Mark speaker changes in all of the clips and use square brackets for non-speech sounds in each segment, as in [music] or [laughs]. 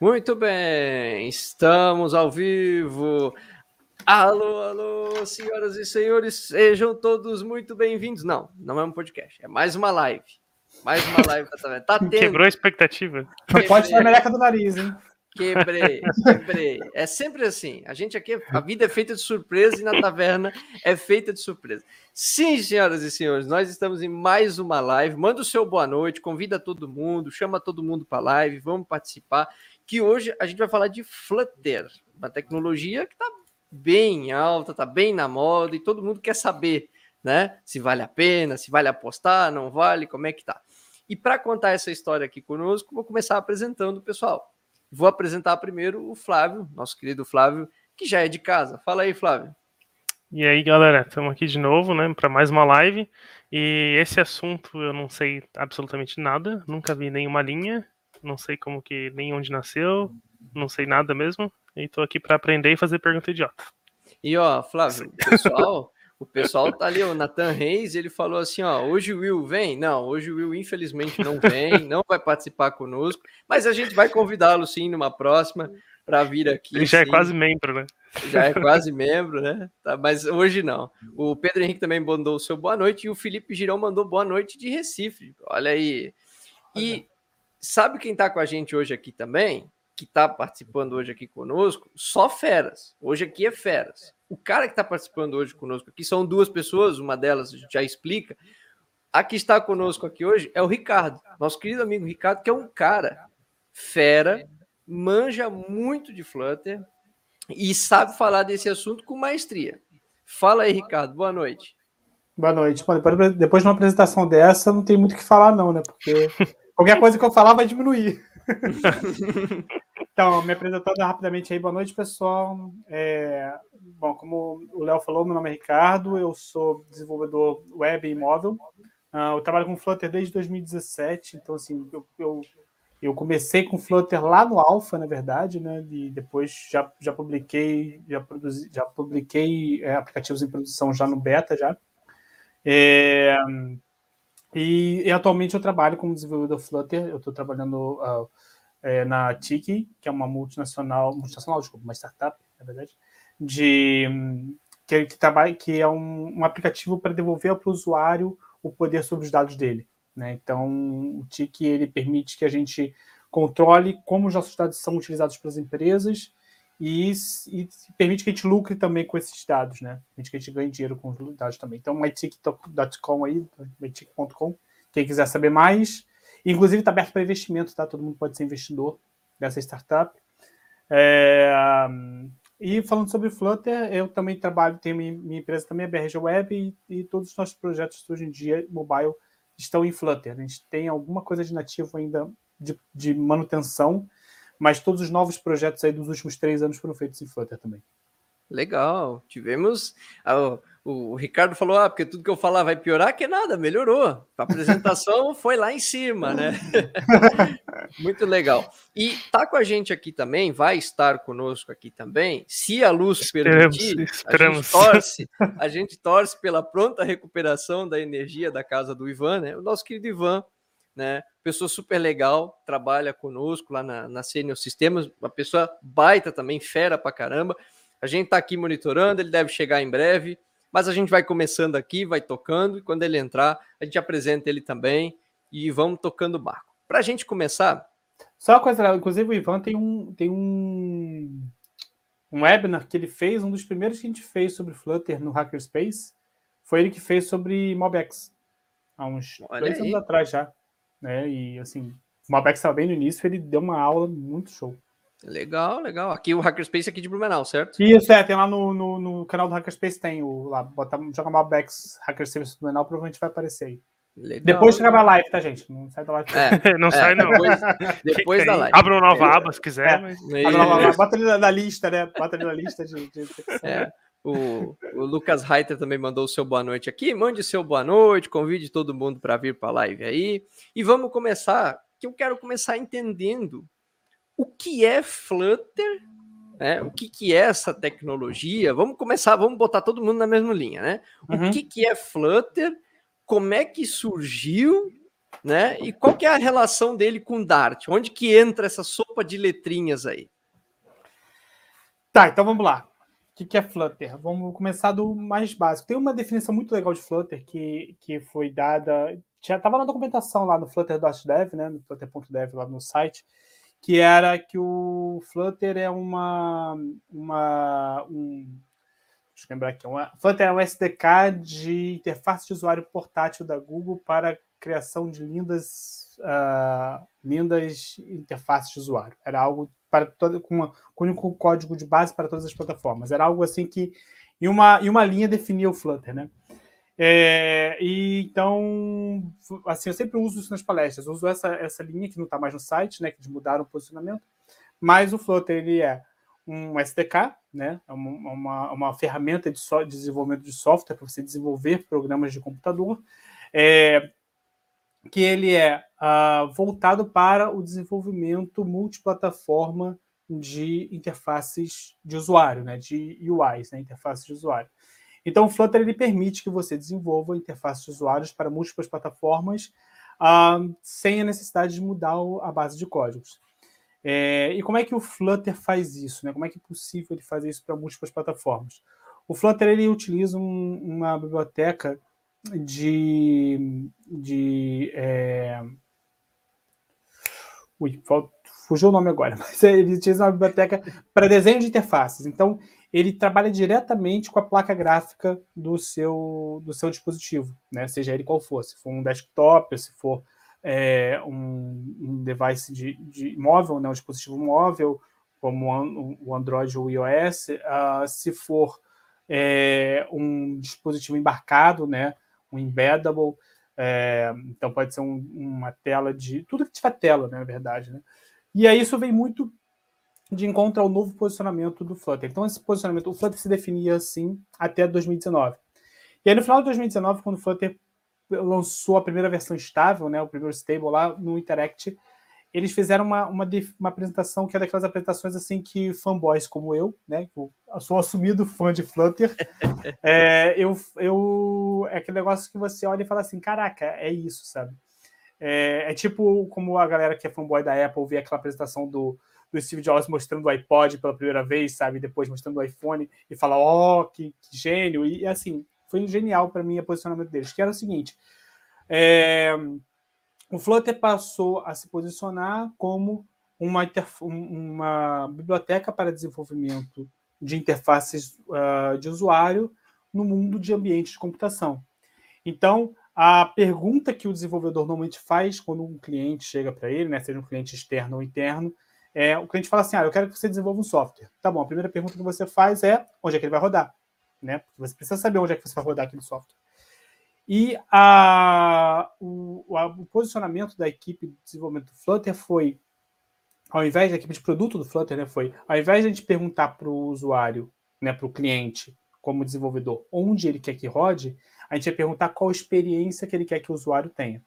Speaker 1: Muito bem, estamos ao vivo. Alô, alô, senhoras e senhores, sejam todos muito bem-vindos. Não, não é um podcast, é mais uma live. Mais uma live tá, [laughs] tá tendo.
Speaker 2: Quebrou a expectativa.
Speaker 3: Não pode ser a meleca do nariz, hein?
Speaker 1: Quebrei, quebrei. É sempre assim. A gente aqui, a vida é feita de surpresa e na taverna é feita de surpresa. Sim, senhoras e senhores, nós estamos em mais uma live. Manda o seu boa noite, convida todo mundo, chama todo mundo para a live, vamos participar. Que hoje a gente vai falar de Flutter, uma tecnologia que está bem alta, está bem na moda e todo mundo quer saber, né? Se vale a pena, se vale apostar, não vale, como é que tá. E para contar essa história aqui conosco, vou começar apresentando o pessoal. Vou apresentar primeiro o Flávio, nosso querido Flávio, que já é de casa. Fala aí, Flávio.
Speaker 2: E aí, galera, estamos aqui de novo, né, para mais uma live. E esse assunto eu não sei absolutamente nada, nunca vi nenhuma linha, não sei como que nem onde nasceu, não sei nada mesmo. E tô aqui para aprender e fazer pergunta idiota.
Speaker 1: E ó, Flávio, o pessoal, [laughs] o pessoal tá ali, o Nathan Reis, ele falou assim, ó, hoje o Will vem? Não, hoje o Will infelizmente não vem, não vai participar conosco, mas a gente vai convidá-lo sim numa próxima para vir aqui.
Speaker 2: Ele já
Speaker 1: sim.
Speaker 2: é quase membro, né?
Speaker 1: Já é quase membro, né? Tá, mas hoje não. O Pedro Henrique também mandou o seu boa noite e o Felipe Girão mandou boa noite de Recife. Olha aí. E sabe quem tá com a gente hoje aqui também? Que tá participando hoje aqui conosco? Só feras. Hoje aqui é feras. O cara que está participando hoje conosco aqui são duas pessoas, uma delas a gente já explica. A que está conosco aqui hoje é o Ricardo, nosso querido amigo Ricardo, que é um cara fera, manja muito de Flutter e sabe falar desse assunto com maestria. Fala aí, Ricardo, boa noite.
Speaker 3: Boa noite. Depois de uma apresentação dessa, não tem muito o que falar, não, né? Porque qualquer coisa que eu falar vai diminuir. [laughs] então, me apresentando rapidamente aí, boa noite, pessoal. É, bom, como o Léo falou, meu nome é Ricardo, eu sou desenvolvedor web e móvel. Uh, eu trabalho com Flutter desde 2017, então, assim, eu, eu, eu comecei com Flutter lá no Alpha, na verdade, né? E depois já, já publiquei, já, produzi, já publiquei é, aplicativos em produção já no beta já. É, e, e, atualmente eu trabalho como desenvolvedor Flutter, eu estou trabalhando uh, é, na Tiki, que é uma multinacional, multinacional, desculpa, uma startup, na verdade, de que, que trabalha, que é um, um aplicativo para devolver para o usuário o poder sobre os dados dele. Né? Então, o Tiki ele permite que a gente controle como os nossos dados são utilizados pelas empresas e, e, permite que a gente lucre também com esses dados, né? Permite que a gente ganhe dinheiro com os dados também. Então, mytick.com aí, mytick.com, quem quiser saber mais. Inclusive, está aberto para investimento, tá? Todo mundo pode ser investidor dessa startup. É, e falando sobre Flutter, eu também trabalho, tenho minha, minha empresa também, a BRG Web, e, e, todos os nossos projetos hoje em dia, mobile, estão em Flutter. A gente tem alguma coisa de nativo ainda de, de manutenção, mas todos os novos projetos aí dos últimos três anos foram feitos em Flutter também.
Speaker 1: Legal, tivemos. Ah, o, o, Ricardo falou: ah, porque tudo que eu falar vai piorar, que nada, melhorou. A apresentação [laughs] foi lá em cima, né? [laughs] Muito legal. E tá com a gente aqui também, vai estar conosco aqui também, se a luz esperamos, permitir, esperamos. a gente torce, a gente torce pela pronta recuperação da energia da casa do Ivan, né? O nosso querido Ivan, né? Pessoa super legal, trabalha conosco lá na, na Senior Sistemas, uma pessoa baita também, fera pra caramba. A gente está aqui monitorando, ele deve chegar em breve, mas a gente vai começando aqui, vai tocando, e quando ele entrar, a gente apresenta ele também e vamos tocando o barco. Para a gente começar.
Speaker 3: Só uma coisa, inclusive o Ivan tem um, tem um, um webinar que ele fez, um dos primeiros que a gente fez sobre Flutter no Hackerspace, foi ele que fez sobre MobX, há uns Olha dois aí. anos atrás já. Né? E assim, o MobX estava bem no início, ele deu uma aula muito show.
Speaker 1: Legal, legal. Aqui o Hackerspace aqui de Blumenau, certo?
Speaker 3: Isso, é, tem lá no, no, no canal do Hackerspace, tem o lá, bota, joga Malbex Hackerspace Blumenau, provavelmente vai aparecer aí. Legal, depois chega a live, tá, gente? Não sai da live.
Speaker 2: É, [laughs] não é, sai, não.
Speaker 1: Depois, [laughs] depois da live.
Speaker 2: Abra uma nova aba se quiser. É, mas...
Speaker 3: nova, bota ali na, na, lista, né? Bota ali na lista de. de...
Speaker 1: O, o, Lucas Reiter também mandou o seu boa noite aqui. Mande seu boa noite, convide todo mundo para vir para a live aí. E vamos começar, que eu quero começar entendendo o que é Flutter, né? o que, que é essa tecnologia. Vamos começar, vamos botar todo mundo na mesma linha, né? O uhum. que, que é Flutter, como é que surgiu né? E qual que é a relação dele com Dart? Onde que entra essa sopa de letrinhas aí?
Speaker 3: Tá, então vamos lá. O que é Flutter? Vamos começar do mais básico. Tem uma definição muito legal de Flutter que, que foi dada. Estava na documentação lá no Flutter.dev, né? No Flutter.dev lá no site, que era que o Flutter é uma. uma um, deixa eu lembrar aqui. Uma, Flutter é um SDK de interface de usuário portátil da Google para criação de lindas, uh, lindas interfaces de usuário. Era algo para todo, com, uma, com um código de base para todas as plataformas. Era algo assim que em uma, em uma linha definia o Flutter, né? É, e então, assim, eu sempre uso isso nas palestras. Uso essa, essa linha que não está mais no site, né? Que de mudar o posicionamento. Mas o Flutter ele é um SDK, né? É uma, uma, uma ferramenta de, so, de desenvolvimento de software para você desenvolver programas de computador. É, que ele é uh, voltado para o desenvolvimento multiplataforma de interfaces de usuário, né, de UIs, né, interfaces de usuário. Então, o Flutter ele permite que você desenvolva interfaces de usuários para múltiplas plataformas uh, sem a necessidade de mudar a base de códigos. É, e como é que o Flutter faz isso? Né? Como é que é possível ele fazer isso para múltiplas plataformas? O Flutter ele utiliza um, uma biblioteca de. de é... Ui, fugiu o nome agora, [laughs] mas ele utiliza uma biblioteca para desenho de interfaces. Então, ele trabalha diretamente com a placa gráfica do seu, do seu dispositivo, né? seja ele qual for, se for um desktop, se for é, um, um, device de, de móvel, né? um dispositivo móvel, como o Android ou o iOS, uh, se for é, um dispositivo embarcado, né? Um embeddable, é, então pode ser um, uma tela de. Tudo que tiver tela, né, na verdade. Né? E aí isso vem muito de encontro ao novo posicionamento do Flutter. Então, esse posicionamento, o Flutter se definia assim até 2019. E aí, no final de 2019, quando o Flutter lançou a primeira versão estável, né, o primeiro stable lá no Interact, eles fizeram uma, uma, uma, apresentação que é daquelas apresentações assim que fanboys como eu, né, eu sou assumido fã de Flutter, [laughs] é, eu, eu é aquele negócio que você olha e fala assim, caraca, é isso, sabe? É, é, tipo como a galera que é fanboy da Apple vê aquela apresentação do, do Steve Jobs mostrando o iPod pela primeira vez, sabe? Depois mostrando o iPhone e fala, ó, oh, que, que, gênio. E assim, foi genial para mim o posicionamento deles, que era o seguinte. É, o Flutter passou a se posicionar como uma, uma biblioteca para desenvolvimento de interfaces uh, de usuário no mundo de ambientes de computação. Então, a pergunta que o desenvolvedor normalmente faz quando um cliente chega para ele, né, seja um cliente externo ou interno, é o cliente fala assim: ah, eu quero que você desenvolva um software. Tá bom, a primeira pergunta que você faz é onde é que ele vai rodar. Né? Você precisa saber onde é que você vai rodar aquele software. E a, o, a, o, posicionamento da equipe de desenvolvimento do Flutter foi, ao invés da equipe de produto do Flutter, né, foi, ao invés de a gente perguntar para o usuário, né, para o cliente, como desenvolvedor, onde ele quer que rode, a gente vai perguntar qual experiência que ele quer que o usuário tenha.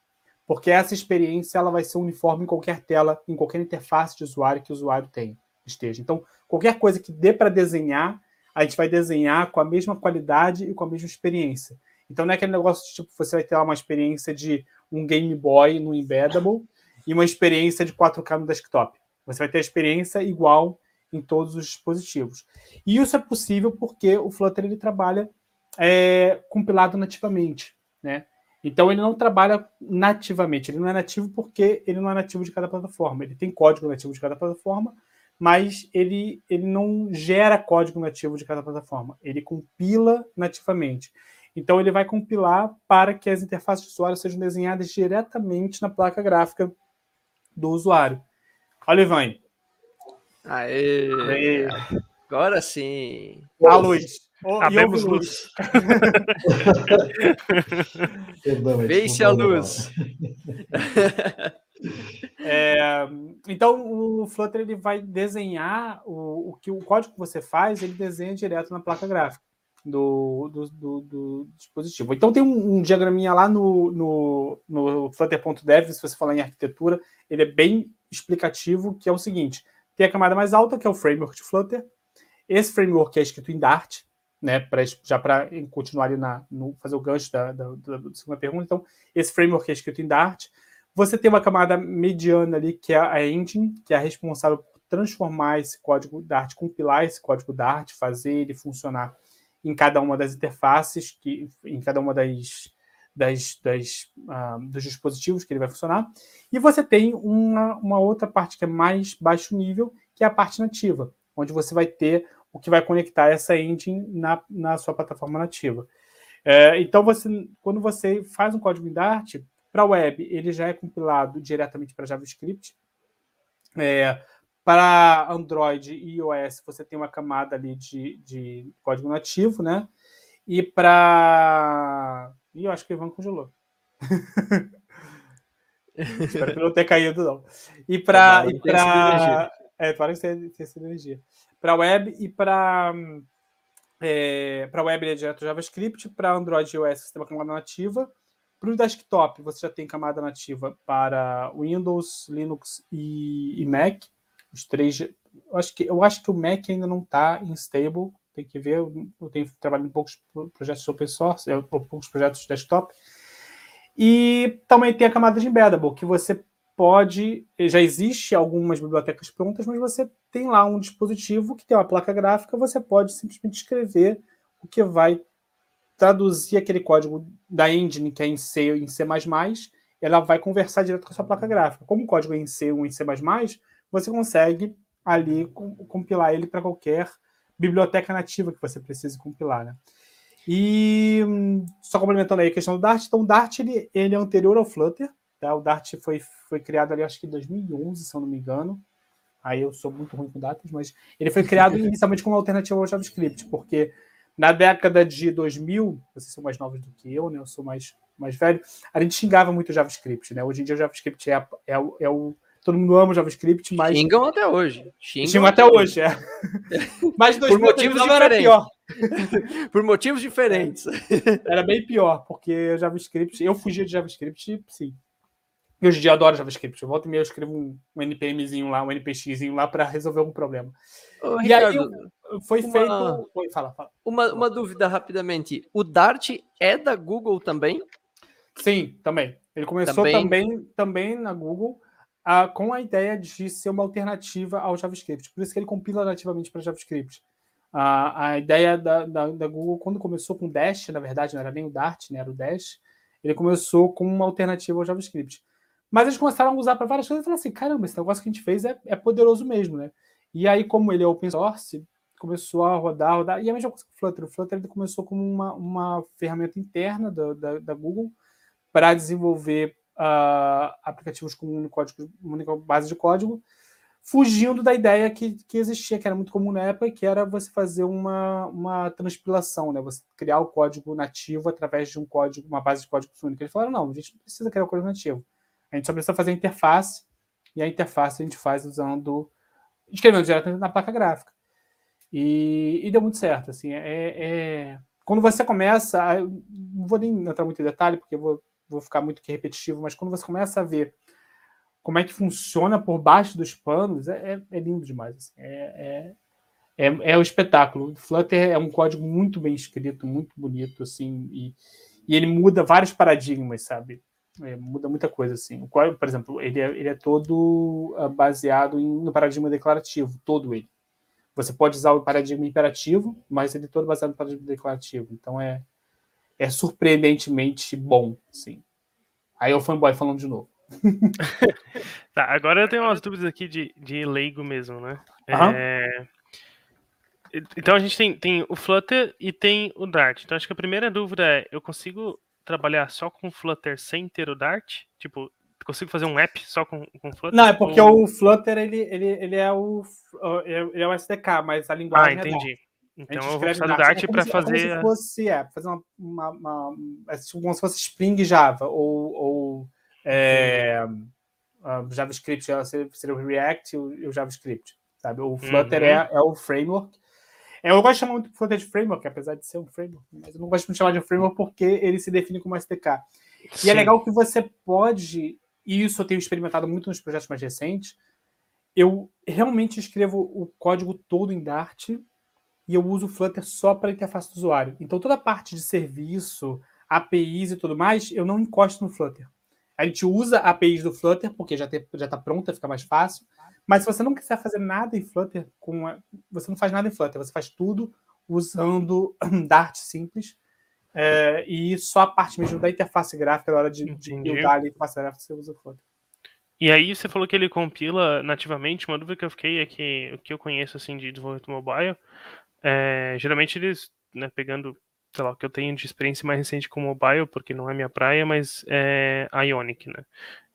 Speaker 3: Porque essa experiência ela vai ser uniforme em qualquer tela, em qualquer interface de usuário que o usuário tenha, esteja. Então, qualquer coisa que dê para desenhar, a gente vai desenhar com a mesma qualidade e com a mesma experiência. Então não é aquele negócio de tipo, você vai ter uma experiência de um Game Boy no Embeddable e uma experiência de 4K no desktop. Você vai ter a experiência igual em todos os dispositivos. E isso é possível porque o Flutter ele trabalha é, compilado nativamente, né? Então ele não trabalha nativamente, ele não é nativo porque ele não é nativo de cada plataforma. Ele tem código nativo de cada plataforma, mas ele, ele não gera código nativo de cada plataforma. Ele compila nativamente. Então, ele vai compilar para que as interfaces de usuário sejam desenhadas diretamente na placa gráfica do usuário. Olha, Ivan.
Speaker 1: Aê, Aê. Agora sim.
Speaker 3: A luz.
Speaker 2: Oh, Abemos luz. [laughs]
Speaker 1: Deixe a luz. [laughs]
Speaker 3: É, então o Flutter ele vai desenhar o, o que o código que você faz, ele desenha direto na placa gráfica do, do, do, do dispositivo. Então tem um, um diagraminha lá no, no, no Flutter.dev, se você falar em arquitetura, ele é bem explicativo, que é o seguinte: tem a camada mais alta, que é o framework de Flutter. Esse framework é escrito em Dart, né? Pra, já para continuar ali na, no, fazer o gancho da, da, da, segunda pergunta. Então, esse framework é escrito em Dart. Você tem uma camada mediana ali, que é a engine, que é a responsável por transformar esse código Dart, compilar esse código Dart, fazer ele funcionar em cada uma das interfaces, que, em cada uma das, das, das uh, dos dispositivos que ele vai funcionar. E você tem uma, uma outra parte que é mais baixo nível, que é a parte nativa, onde você vai ter o que vai conectar essa engine na, na sua plataforma nativa. É, então, você, quando você faz um código em Dart, para web, ele já é compilado diretamente para JavaScript. É, para Android e iOS, você tem uma camada ali de, de código nativo, né? E para. Ih, eu acho que o Ivan congelou. [laughs] Espero que não tenha caído, não. E para. E para é, para que tenha essa energia. Para web e para. É, para web ele é direto JavaScript, para Android e iOS você tem uma camada nativa. Para o desktop, você já tem camada nativa para Windows, Linux e, e Mac. Os três. Eu acho que, eu acho que o Mac ainda não está stable. Tem que ver. Eu tenho trabalhado em poucos projetos open source, é, poucos projetos desktop. E também tem a camada de embeddable, que você pode. Já existe algumas bibliotecas prontas, mas você tem lá um dispositivo que tem uma placa gráfica, você pode simplesmente escrever o que vai traduzir aquele código da engine, que é em C em C++, ela vai conversar direto com a sua placa gráfica. Como o código é em C ou em C++, você consegue ali compilar ele para qualquer biblioteca nativa que você precise compilar, né? E só complementando aí a questão do Dart, então o Dart ele, ele é anterior ao Flutter, tá? O Dart foi, foi criado ali acho que em 2011, se eu não me engano. Aí eu sou muito ruim com datas, mas ele foi criado [laughs] inicialmente como alternativa ao JavaScript, porque na década de 2000, vocês são mais novos do que eu, né? Eu sou mais, mais velho. A gente xingava muito o JavaScript, né? Hoje em dia o JavaScript é, é, é o todo mundo ama o JavaScript, mas.
Speaker 1: Xingam até hoje.
Speaker 3: Xingam, Xingam até, até hoje, é. [laughs]
Speaker 1: Mas [laughs] Por motivos diferentes. Era pior. Por motivos diferentes.
Speaker 3: Era bem pior, porque JavaScript. Eu fugia de JavaScript, sim. E hoje em dia eu adoro JavaScript. Eu volto e meio eu escrevo um, um NPMzinho lá, um NPXzinho lá para resolver algum problema.
Speaker 1: Ô, e Ricardo, aí foi uma... feito. Oi, fala, fala. Uma, uma dúvida rapidamente. O Dart é da Google também?
Speaker 3: Sim, também. Ele começou também, também, também na Google com a ideia de ser uma alternativa ao JavaScript. Por isso que ele compila nativamente para JavaScript. Uh, a ideia da, da, da, Google, quando começou com o Dash, na verdade, não era nem o Dart, né, era o Dash, ele começou com uma alternativa ao JavaScript. Mas eles começaram a usar para várias coisas e falaram assim: caramba, esse negócio que a gente fez é, é poderoso mesmo, né? E aí, como ele é open source, começou a rodar, rodar. E a mesma coisa com o Flutter. O Flutter ele começou como uma, uma ferramenta interna da, da, da Google para desenvolver uh, aplicativos com um código, única base de código, fugindo da ideia que, que existia, que era muito comum na época, que era você fazer uma, uma transpilação, né? Você criar o código nativo através de um código, uma base de código única. Eles falaram, não, a gente não precisa criar o código nativo. A gente só precisa fazer a interface, e a interface a gente faz usando, escrevendo diretamente na placa gráfica. E, e deu muito certo, assim, é, é... Quando você começa, não vou nem entrar muito em detalhe, porque eu vou vou ficar muito repetitivo, mas quando você começa a ver como é que funciona por baixo dos panos, é, é, é lindo demais. Assim. É, é, é, é o espetáculo. Flutter é um código muito bem escrito, muito bonito, assim, e, e ele muda vários paradigmas, sabe? É, muda muita coisa, assim. O código, por exemplo, ele é, ele é todo uh, baseado em, no paradigma declarativo, todo ele. Você pode usar o paradigma imperativo, mas ele é todo baseado no paradigma declarativo. Então é, é surpreendentemente bom, sim. Aí o fanboy falando de novo. [laughs]
Speaker 2: tá, agora eu tenho umas dúvidas aqui de, de leigo mesmo, né? Uhum. É... Então a gente tem, tem o Flutter e tem o Dart. Então acho que a primeira dúvida é: eu consigo trabalhar só com Flutter sem ter o Dart? Tipo, consigo fazer um app só com, com Flutter?
Speaker 3: Não, é porque ou... o Flutter ele, ele, ele, é o, ele é o SDK, mas a linguagem.
Speaker 2: Ah, entendi. É então eu vou do Dart para fazer. Como
Speaker 3: se fosse, é, fazer uma, uma, uma, é como se fosse Spring Java ou, ou é, uh, JavaScript seria o React e o, JavaScript, sabe? O Flutter uhum. é, é o framework. É, eu gosto de chamar muito Flutter de framework, apesar de ser um framework, mas eu não gosto de chamar de framework porque ele se define como SDK. Sim. E é legal que você pode, e isso eu tenho experimentado muito nos projetos mais recentes, eu realmente escrevo o código todo em Dart e eu uso o Flutter só para a interface do usuário. Então, toda a parte de serviço, APIs e tudo mais, eu não encosto no Flutter. A gente usa a APIs do Flutter, porque já está pronta, fica mais fácil. Mas se você não quiser fazer nada em Flutter, com a, você não faz nada em Flutter, você faz tudo usando [clears throat] Dart simples. É, e só a parte mesmo da interface gráfica, na hora de, de buildar a interface gráfica, você usa o Flutter.
Speaker 2: E aí você falou que ele compila nativamente. Uma dúvida que eu fiquei é que o que eu conheço assim de desenvolvimento mobile, é, geralmente eles, né, pegando, sei lá, o que eu tenho de experiência mais recente com mobile, porque não é minha praia, mas é Ionic, né?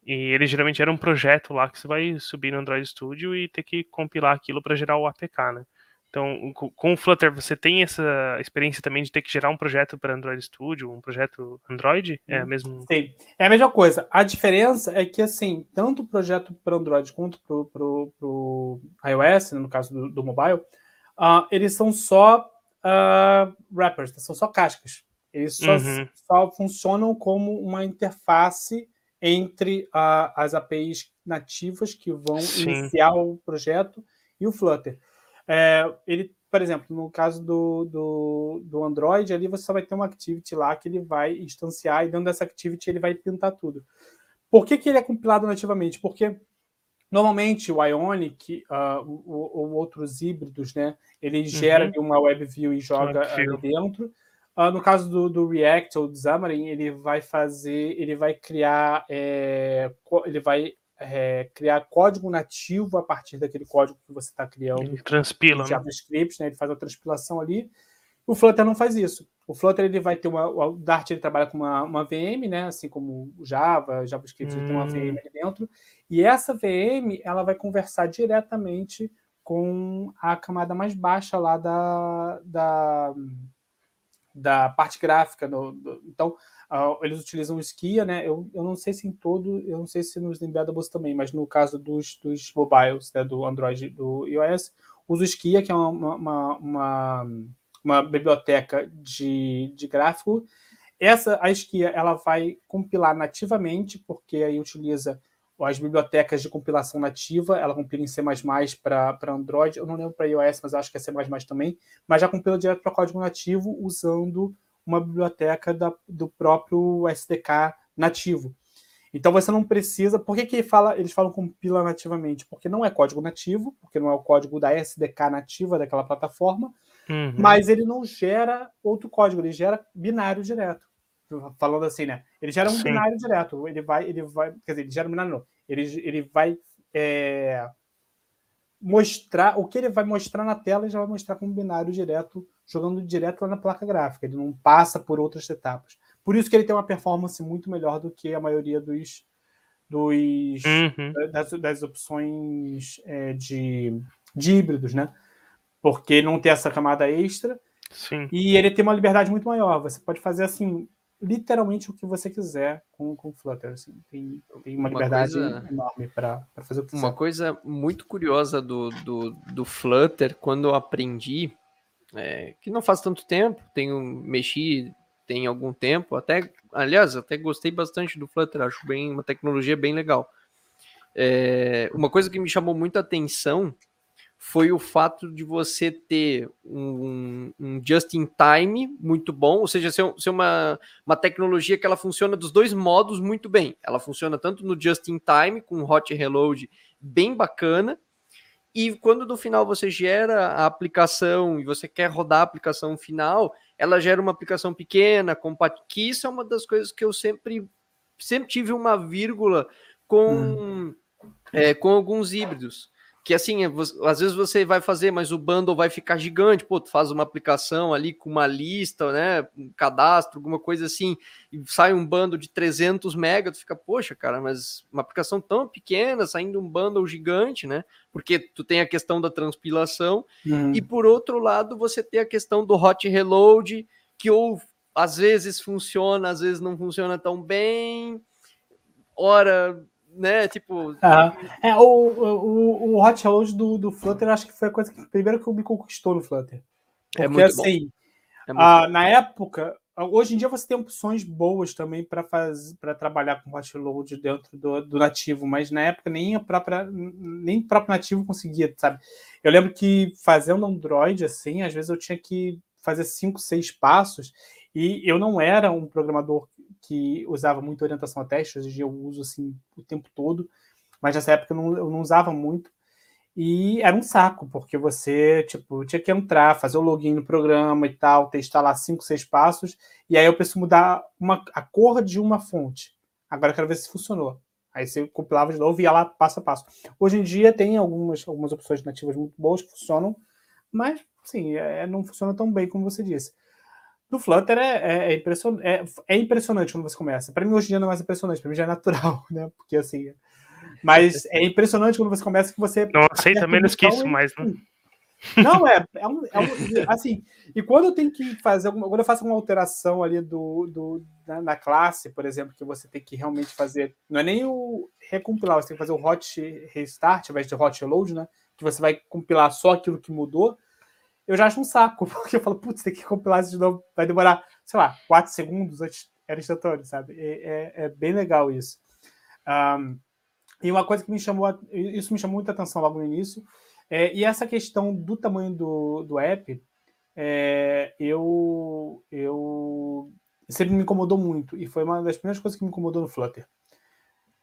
Speaker 2: E ele geralmente era um projeto lá que você vai subir no Android Studio e ter que compilar aquilo para gerar o APK, né? Então, com o Flutter, você tem essa experiência também de ter que gerar um projeto para Android Studio, um projeto Android? É mesmo?
Speaker 3: Sim, é a mesma coisa. A diferença é que, assim, tanto o projeto para Android quanto para o iOS, né, no caso do, do mobile, uh, eles são só uh, wrappers, são só cascas. Eles só, uhum. só funcionam como uma interface entre uh, as APIs nativas que vão Sim. iniciar o projeto e o Flutter. É, ele, por exemplo, no caso do, do, do, Android, ali você só vai ter uma activity lá que ele vai instanciar e dentro dessa activity ele vai pintar tudo. Por que, que ele é compilado nativamente? Porque normalmente o Ionic uh, ou, outros híbridos, né, ele uhum. gera uma WebView e joga ali dentro. Uh, no caso do, do, React ou do Xamarin, ele vai fazer, ele vai criar, é, ele vai é, criar código nativo a partir daquele código que você está criando. Ele
Speaker 2: transpila.
Speaker 3: Né? JavaScript, né? Ele faz a transpilação ali. O Flutter não faz isso. O Flutter ele vai ter uma. O Dart ele trabalha com uma, uma VM, né? Assim como o Java, JavaScript hum. tem uma VM hum. ali dentro. E essa VM ela vai conversar diretamente com a camada mais baixa lá da, da, da parte gráfica. Do, então, Uh, eles utilizam o Skia, né? Eu, eu não sei se em todo, eu não sei se nos Embeddable também, mas no caso dos, dos mobiles, né, do Android do iOS, usa o Skia, que é uma, uma, uma, uma biblioteca de, de gráfico. Essa, a Skia, ela vai compilar nativamente, porque aí utiliza as bibliotecas de compilação nativa, ela compila em C++ para Android, eu não lembro para iOS, mas acho que é C++ também, mas já compila direto para código nativo usando uma biblioteca da, do próprio SDK nativo. Então você não precisa. Por que, que fala, eles falam compila nativamente? Porque não é código nativo, porque não é o código da SDK nativa daquela plataforma, uhum. mas ele não gera outro código, ele gera binário direto. Falando assim, né? Ele gera um Sim. binário direto. Ele vai, ele vai. Quer dizer, ele gera um binário, não. Ele, ele vai é, mostrar. O que ele vai mostrar na tela, ele já vai mostrar como binário direto jogando direto lá na placa gráfica, ele não passa por outras etapas. Por isso que ele tem uma performance muito melhor do que a maioria dos, dos uhum. das, das, opções é, de, de híbridos, né? Porque não tem essa camada extra.
Speaker 2: Sim.
Speaker 3: E ele tem uma liberdade muito maior. Você pode fazer assim, literalmente o que você quiser com o Flutter. Assim. Tem, tem uma, uma liberdade coisa, enorme para fazer o que
Speaker 1: Uma coisa muito curiosa do, do, do Flutter, quando eu aprendi, é, que não faz tanto tempo, tenho mexido tem algum tempo, até, aliás, até gostei bastante do Flutter, acho bem uma tecnologia bem legal. É, uma coisa que me chamou muita atenção foi o fato de você ter um, um just in time muito bom, ou seja, ser, ser, uma, uma tecnologia que ela funciona dos dois modos muito bem. Ela funciona tanto no just in time, com hot reload bem bacana, e quando no final você gera a aplicação e você quer rodar a aplicação final, ela gera uma aplicação pequena, compatível. Que isso é uma das coisas que eu sempre, sempre tive uma vírgula com, hum. é, com alguns híbridos que assim, é, às vezes você vai fazer, mas o bundle vai ficar gigante, pô, tu faz uma aplicação ali com uma lista, né, um cadastro, alguma coisa assim, e sai um bundle de 300 mega, tu fica, poxa, cara, mas uma aplicação tão pequena, saindo um bundle gigante, né, porque tu tem a questão da transpilação, uhum. e por outro lado, você tem a questão do hot reload, que ou às vezes funciona, às vezes não funciona tão bem, ora né? Tipo.
Speaker 3: É, o, o, o hot reload do, do Flutter acho que foi a coisa que primeiro que me conquistou no Flutter.
Speaker 1: É Porque, é muito assim,
Speaker 3: é muito na época, hoje em dia você tem opções boas também para fazer para trabalhar com hot reload dentro do, do, nativo, mas na época nem a própria nem o próprio nativo conseguia, sabe? Eu lembro que fazendo Android assim, às vezes eu tinha que fazer cinco, seis passos e eu não era um programador que usava muito orientação a teste, hoje em dia eu uso assim o tempo todo, mas nessa época eu não, eu não usava muito. E era um saco, porque você, tipo, tinha que entrar, fazer o login no programa e tal, testar lá cinco, seis passos, e aí eu preciso mudar uma, a cor de uma fonte. Agora eu quero ver se funcionou. Aí você compilava de novo e ia lá passo a passo. Hoje em dia tem algumas, algumas opções nativas muito boas que funcionam, mas, sim, é, não funciona tão bem como você disse. No Flutter é, é, é, impression, é, é impressionante quando você começa. Para mim, hoje em dia não é mais impressionante, para mim já é natural, [laughs] né? Porque assim, mas é impressionante quando você começa que você.
Speaker 2: Não aceita menos que isso mais, né? [laughs]
Speaker 3: Não, é, é, um, é um, assim, e quando eu tenho que fazer alguma, quando eu faço uma alteração ali do, do na, na, classe, por exemplo, que você tem que realmente fazer, não é nem o recompilar, você tem que fazer o hot restart, ao invés de hot reload, né? Que você vai compilar só aquilo que mudou. Eu já acho um saco, [laughs] porque eu falo, putz, tem que compilar isso de novo, vai demorar, sei lá, 4 segundos antes era instantâneo, sabe? É, é, é bem legal isso. Um, e uma coisa que me chamou, isso me chamou muita atenção logo no início, é, e essa questão do tamanho do, do app, é, eu, eu sempre me incomodou muito, e foi uma das primeiras coisas que me incomodou no Flutter.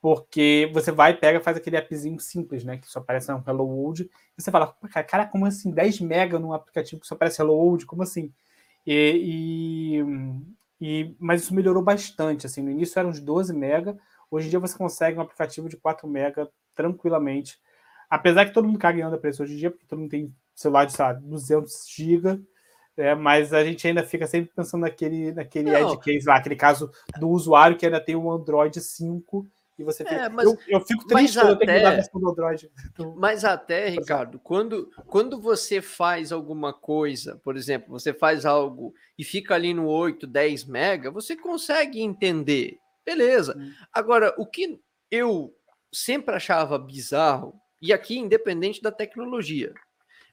Speaker 3: Porque você vai, pega, faz aquele appzinho simples, né? Que só aparece no Hello World, e você fala, cara, como assim? 10 mega num aplicativo que só aparece Hello World? Como assim? E, e, e, mas isso melhorou bastante. Assim, no início eram uns 12 mega, Hoje em dia você consegue um aplicativo de 4 MB tranquilamente. Apesar que todo mundo caga anda preço hoje em dia, porque todo mundo tem celular de, sei lá, 200 GB, é, mas a gente ainda fica sempre pensando naquele, naquele edge case lá, aquele caso do usuário que ainda tem um Android 5 e você
Speaker 1: é,
Speaker 3: mas, eu, eu, fico triste quando até, eu tenho que mudar a versão do Android. [laughs]
Speaker 1: Mas até, Ricardo, quando, quando você faz alguma coisa, por exemplo, você faz algo e fica ali no 8, 10 mega, você consegue entender. Beleza. Hum. Agora, o que eu sempre achava bizarro, e aqui independente da tecnologia,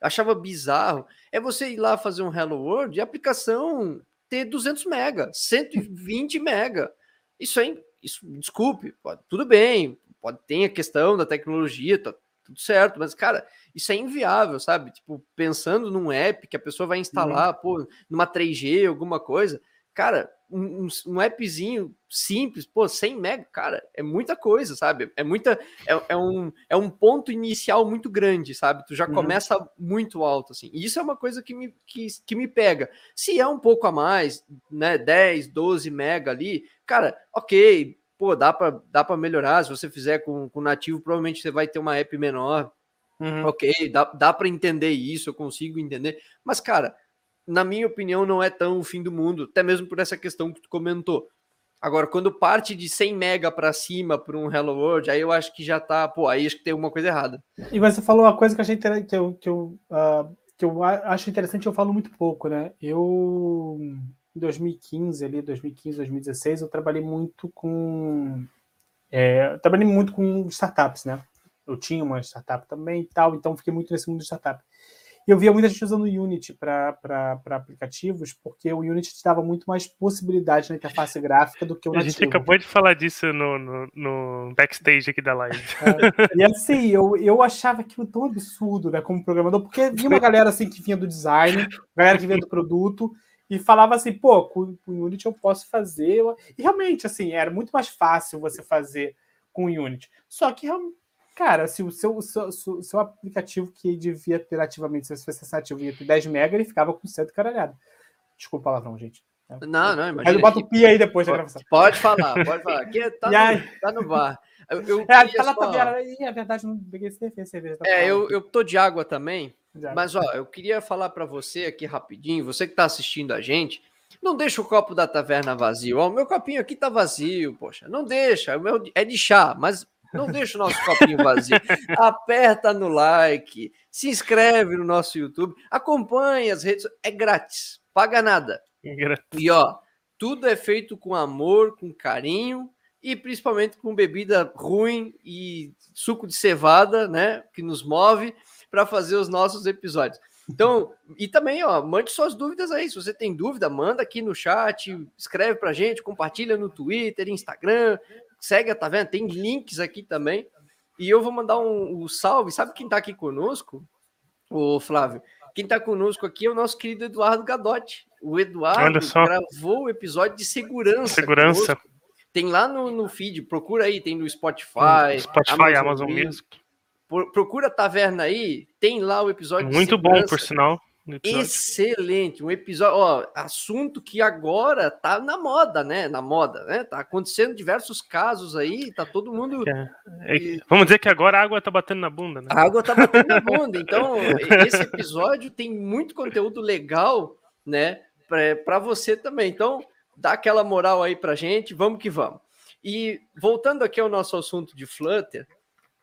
Speaker 1: achava bizarro, é você ir lá fazer um Hello World e a aplicação ter 200 mega, 120 mega. Isso aí, isso, desculpe, pode, tudo bem, pode ter a questão da tecnologia, tá tudo certo, mas cara, isso é inviável, sabe? Tipo, pensando num app que a pessoa vai instalar, uhum. pô, numa 3G, alguma coisa, cara, um, um, appzinho simples, pô, 100 mega, cara, é muita coisa, sabe? É muita, é, é, um, é um ponto inicial muito grande, sabe? Tu já uhum. começa muito alto, assim. E isso é uma coisa que me, que, que me pega. Se é um pouco a mais, né, 10, 12 mega ali, cara, ok, pô, dá para dá pra melhorar. Se você fizer com, com nativo, provavelmente você vai ter uma app menor. Uhum. Ok, dá, dá para entender isso, eu consigo entender. Mas, cara, na minha opinião, não é tão o fim do mundo, até mesmo por essa questão que tu comentou. Agora, quando parte de 100 mega para cima para um Hello World, aí eu acho que já tá, pô, aí acho que tem alguma coisa errada.
Speaker 3: E você falou uma coisa que achei que eu, que eu, uh, que eu acho interessante, eu falo muito pouco, né? Eu em 2015 ali, 2015, 2016, eu trabalhei muito com é, eu trabalhei muito com startups, né? Eu tinha uma startup também e tal, então fiquei muito nesse mundo de startup eu via muita gente usando o Unity para aplicativos, porque o Unity te dava muito mais possibilidade na interface gráfica do que o nativo.
Speaker 2: A gente acabou de falar disso no, no, no backstage aqui da live.
Speaker 3: É, e assim, eu, eu achava aquilo tão absurdo, né, como programador, porque vinha uma galera assim que vinha do design, galera que vinha do produto, e falava assim, pô, com o Unity eu posso fazer. E realmente, assim, era muito mais fácil você fazer com o Unity. Só que Cara, se o seu, seu, o seu aplicativo que devia ter ativamente, se fosse ativo, ia ter 10 mega, ele ficava com 100 caralhado. Desculpa o palavrão, gente.
Speaker 1: Não, não, imagina.
Speaker 3: Mas eu boto o pi aí depois da gravação.
Speaker 1: Pode falar, pode falar. Aqui tá, no, aí... tá no bar.
Speaker 3: Eu, eu [laughs] é, tá lá só... também. É verdade, não peguei cerveja.
Speaker 1: Tá é, eu, eu tô de água também. De água. Mas, ó, eu queria falar para você aqui rapidinho, você que tá assistindo a gente, não deixa o copo da taverna vazio. Ó, o meu copinho aqui tá vazio, poxa. Não deixa. O meu é de chá, mas não deixa o nosso copinho vazio. Aperta no like, se inscreve no nosso YouTube, acompanhe as redes, é grátis, paga nada. É e ó, tudo é feito com amor, com carinho e principalmente com bebida ruim e suco de cevada, né, que nos move para fazer os nossos episódios. Então, e também, ó, mande suas dúvidas aí. Se você tem dúvida, manda aqui no chat, escreve pra gente, compartilha no Twitter, Instagram, segue, tá vendo? Tem links aqui também. E eu vou mandar um, um salve. Sabe quem tá aqui conosco? O Flávio. Quem tá conosco aqui é o nosso querido Eduardo Gadotti. O Eduardo gravou o episódio de segurança.
Speaker 2: Segurança.
Speaker 1: Conosco. Tem lá no, no feed, procura aí, tem no Spotify.
Speaker 2: Spotify, Amazon, Amazon Music.
Speaker 1: Procura Taverna aí, tem lá o episódio.
Speaker 2: Muito bom, por sinal.
Speaker 1: Excelente, um episódio, ó, assunto que agora tá na moda, né? Na moda, né? Tá acontecendo diversos casos aí, tá todo mundo.
Speaker 2: É. É, vamos dizer que agora a água tá batendo na bunda, né?
Speaker 1: A água tá batendo na bunda. Então, esse episódio tem muito conteúdo legal, né? Para você também. Então, dá aquela moral aí pra gente, vamos que vamos. E voltando aqui ao nosso assunto de Flutter,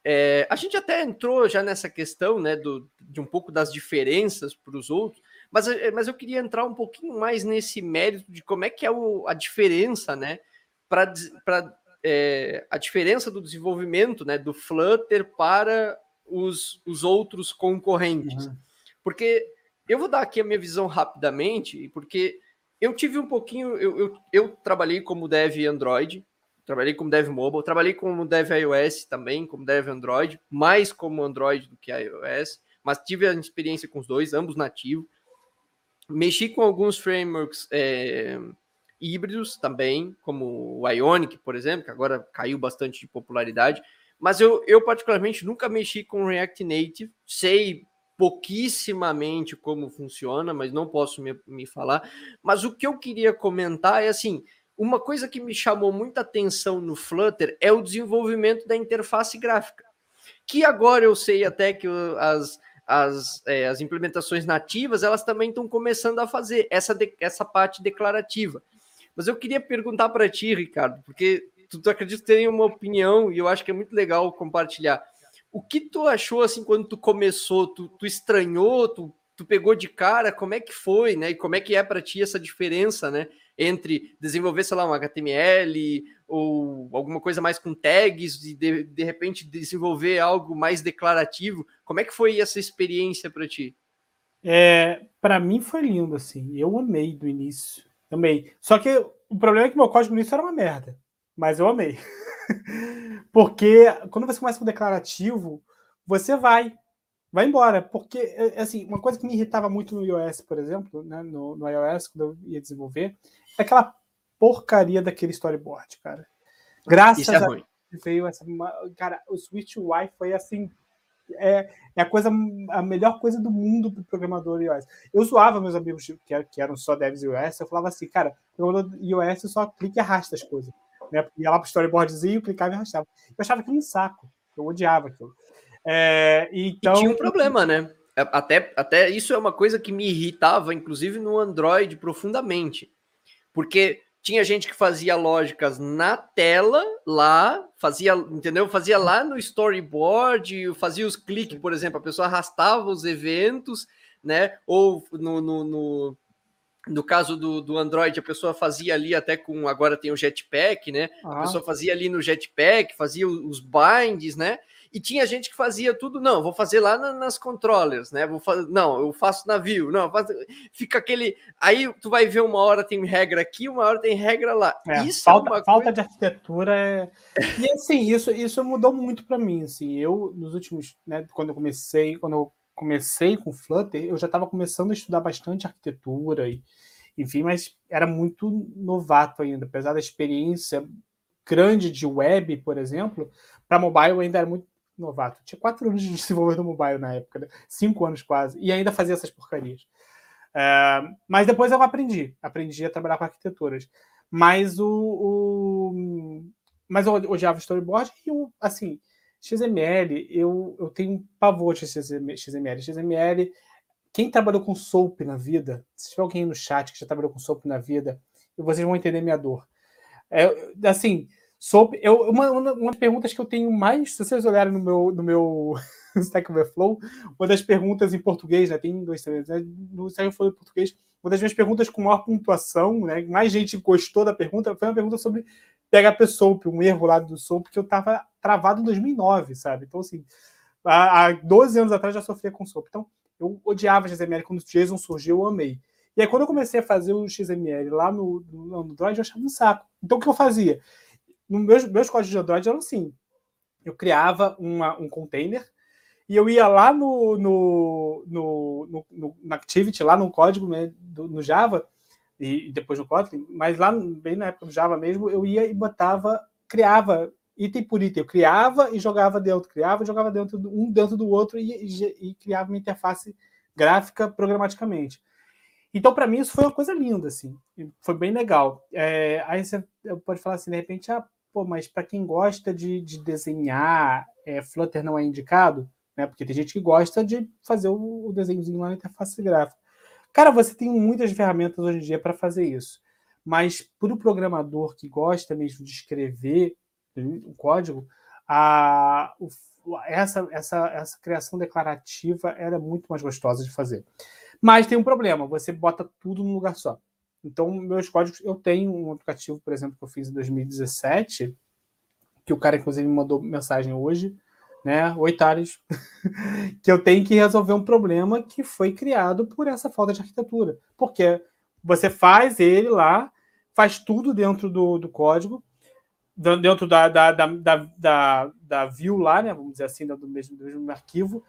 Speaker 1: é, a gente até entrou já nessa questão, né, do, de um pouco das diferenças para os outros, mas, é, mas eu queria entrar um pouquinho mais nesse mérito de como é que é o, a diferença, né, para é, a diferença do desenvolvimento, né, do Flutter para os, os outros concorrentes. Uhum. Porque eu vou dar aqui a minha visão rapidamente, porque eu tive um pouquinho, eu, eu, eu trabalhei como dev Android, Trabalhei como dev mobile, trabalhei como dev iOS também, como dev Android, mais como Android do que iOS, mas tive a experiência com os dois, ambos nativos. Mexi com alguns frameworks é, híbridos também, como o Ionic, por exemplo, que agora caiu bastante de popularidade. Mas eu, eu particularmente nunca mexi com React Native, sei pouquíssimamente como funciona, mas não posso me, me falar. Mas o que eu queria comentar é assim: uma coisa que me chamou muita atenção no Flutter é o desenvolvimento da interface gráfica, que agora eu sei até que as, as, é, as implementações nativas elas também estão começando a fazer essa, de, essa parte declarativa. Mas eu queria perguntar para ti, Ricardo, porque tu, tu acredita que tem uma opinião e eu acho que é muito legal compartilhar. O que tu achou assim quando tu começou? Tu, tu estranhou? Tu, tu pegou de cara? Como é que foi, né? E como é que é para ti essa diferença, né? Entre desenvolver, sei lá, um HTML ou alguma coisa mais com tags e de, de repente desenvolver algo mais declarativo. Como é que foi essa experiência para ti?
Speaker 3: É, para mim foi lindo assim. Eu amei do início. Amei. Só que o problema é que meu código no início era uma merda, mas eu amei. [laughs] Porque quando você começa com declarativo, você vai vai embora, porque é, assim, uma coisa que me irritava muito no iOS, por exemplo, né, no, no iOS quando eu ia desenvolver, aquela porcaria daquele storyboard, cara. Graças é a Deus veio essa. Cara, o Switch UI foi assim. É, é a coisa a melhor coisa do mundo para o programador iOS. Eu zoava meus amigos que, que eram só devs iOS, eu falava assim, cara, programador iOS só clica e arrasta as coisas. Né? Ia lá para o storyboardzinho, clicava e arrastava. Eu achava aquilo um saco. Eu odiava aquilo. É, então...
Speaker 1: E tinha um problema, né? Até, até isso é uma coisa que me irritava, inclusive no Android, profundamente porque tinha gente que fazia lógicas na tela lá, fazia, entendeu? Fazia lá no storyboard, fazia os cliques, por exemplo, a pessoa arrastava os eventos, né? Ou no, no, no, no caso do, do Android, a pessoa fazia ali até com agora tem o Jetpack, né? Ah. A pessoa fazia ali no Jetpack, fazia os binds, né? E tinha gente que fazia tudo, não, vou fazer lá na, nas controllers, né? Vou fazer, não, eu faço navio, não, faço, fica aquele. Aí tu vai ver uma hora tem regra aqui, uma hora tem regra lá.
Speaker 3: É, isso falta, é falta coisa... de arquitetura é. [laughs] E assim, isso, isso mudou muito para mim. Assim, eu, nos últimos, né, quando eu comecei, quando eu comecei com Flutter, eu já estava começando a estudar bastante arquitetura e enfim, mas era muito novato ainda, apesar da experiência grande de web, por exemplo, para mobile ainda era muito novato. Tinha quatro anos de desenvolvedor mobile na época, né? cinco anos quase, e ainda fazia essas porcarias. É, mas depois eu aprendi, aprendi a trabalhar com arquiteturas. Mas o, o mas eu odiava storyboard e o assim, XML, eu, eu tenho pavor de XML. XML, quem trabalhou com SOAP na vida, se tiver alguém no chat que já trabalhou com SOAP na vida, vocês vão entender minha dor. É, assim, Sobre, eu, uma, uma, uma das perguntas que eu tenho mais, se vocês olharem no meu, no meu [laughs] Stack Overflow, uma das perguntas em português, né, tem em inglês também, né, no Stack Overflow em português, uma das minhas perguntas com maior pontuação, né, mais gente gostou da pergunta, foi uma pergunta sobre PHP SOAP, um erro lá do SOAP, que eu estava travado em 2009, sabe? Então, assim, há, há 12 anos atrás já sofria com SOAP. Então, eu odiava XML, quando o JSON surgiu, eu amei. E aí, quando eu comecei a fazer o XML lá no, no Android, eu achava um saco. Então, o que eu fazia? No meus, meus códigos de Android eram assim. Eu criava uma, um container e eu ia lá no, no, no, no, no, Activity, lá no código né, do, no Java, e, depois no Kotlin, mas lá bem na época do Java mesmo, eu ia e botava, criava item por item, eu criava e jogava dentro, criava e jogava dentro, um dentro do outro e, e, e criava uma interface gráfica programaticamente. Então, para mim, isso foi uma coisa linda, assim, foi bem legal. É, aí você pode falar assim, de repente, ah, pô, mas para quem gosta de, de desenhar, é, Flutter não é indicado, né? Porque tem gente que gosta de fazer o, o desenhozinho lá na interface gráfica. Cara, você tem muitas ferramentas hoje em dia para fazer isso. Mas para o programador que gosta mesmo de escrever o código, a, o, essa, essa, essa criação declarativa era muito mais gostosa de fazer. Mas tem um problema, você bota tudo num lugar só. Então, meus códigos, eu tenho um aplicativo, por exemplo, que eu fiz em 2017, que o cara, inclusive, me mandou mensagem hoje, né? Oi, [laughs] que eu tenho que resolver um problema que foi criado por essa falta de arquitetura. Porque você faz ele lá, faz tudo dentro do, do código, dentro da, da, da, da, da, da view lá, né? Vamos dizer assim, do mesmo, do mesmo arquivo,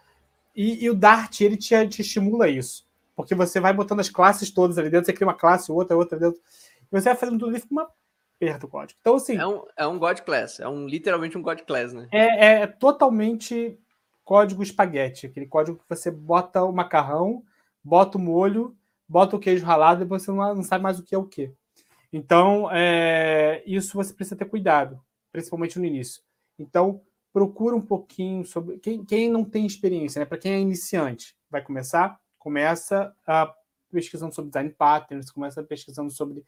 Speaker 3: e, e o Dart ele te, te estimula isso porque você vai botando as classes todas ali dentro, você cria uma classe, outra, outra dentro, e você vai fazendo tudo isso com uma perda do código. Então, assim.
Speaker 1: É um, é um God Class, é um, literalmente um God Class, né?
Speaker 3: É, é, totalmente código espaguete, aquele código que você bota o macarrão, bota o molho, bota o queijo ralado, e você não, não sabe mais o que é o que. Então, é, isso você precisa ter cuidado, principalmente no início. Então, procura um pouquinho sobre. Quem, quem não tem experiência, né? Para quem é iniciante, vai começar, começa a pesquisando sobre design patterns, começa pesquisando sobre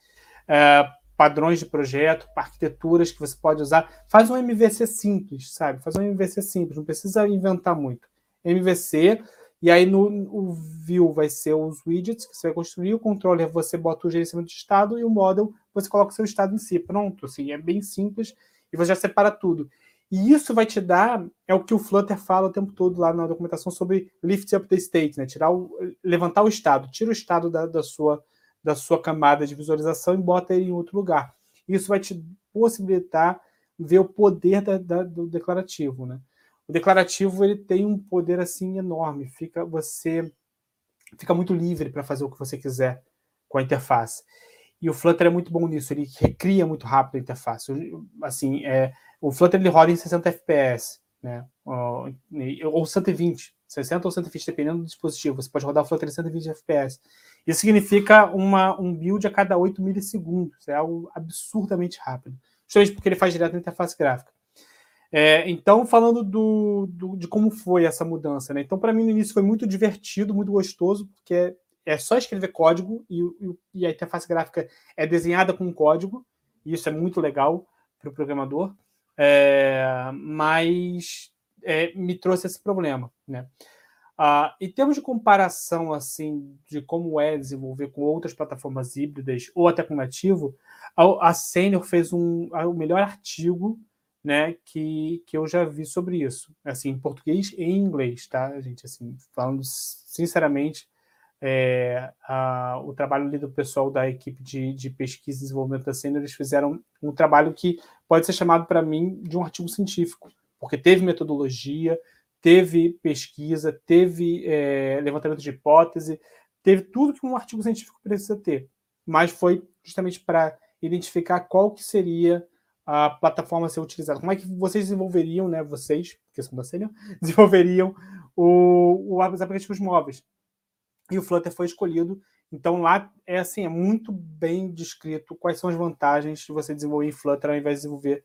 Speaker 3: é, padrões de projeto, arquiteturas que você pode usar. Faz um MVC simples, sabe? Faz um MVC simples, não precisa inventar muito. MVC, e aí no o view vai ser os widgets que você vai construir, o controller você bota o gerenciamento de estado e o model você coloca o seu estado em si. Pronto, assim, é bem simples e você já separa tudo. E isso vai te dar, é o que o Flutter fala o tempo todo lá na documentação sobre lift up the state, né? Tirar o, levantar o estado, tira o estado da, da, sua, da sua camada de visualização e bota ele em outro lugar. Isso vai te possibilitar ver o poder da, da, do declarativo, né? O declarativo ele tem um poder assim enorme, fica você fica muito livre para fazer o que você quiser com a interface. E o Flutter é muito bom nisso, ele recria muito rápido a interface. Assim, é, o Flutter ele roda em 60 FPS, né? ou 120, 60 ou 120, dependendo do dispositivo. Você pode rodar o Flutter em 120 FPS. Isso significa uma, um build a cada 8 milissegundos. É algo absurdamente rápido. Justamente porque ele faz direto na interface gráfica. É, então, falando do, do, de como foi essa mudança, né? Então, para mim, no início foi muito divertido, muito gostoso, porque é, só escrever código e, e, a interface gráfica é desenhada com código, e isso é muito legal para o programador é, mas é, me trouxe esse problema, né? Ah, em termos de comparação assim de como é desenvolver com outras plataformas híbridas ou até com nativo, a, a Senior fez um, o melhor artigo né, que, que eu já vi sobre isso, assim, em português e em inglês, tá, gente? Assim, falando sinceramente, é, a, o trabalho ali do pessoal da equipe de, de pesquisa e desenvolvimento da Senior, eles fizeram um trabalho que pode ser chamado para mim de um artigo científico, porque teve metodologia, teve pesquisa, teve é, levantamento de hipótese, teve tudo que um artigo científico precisa ter, mas foi justamente para identificar qual que seria a plataforma a ser utilizada. Como é que vocês desenvolveriam, né, vocês, que são da Senior, [laughs] desenvolveriam o, o, os aplicativos móveis. E o Flutter foi escolhido então lá é assim, é muito bem descrito quais são as vantagens de você desenvolver em Flutter ao invés de desenvolver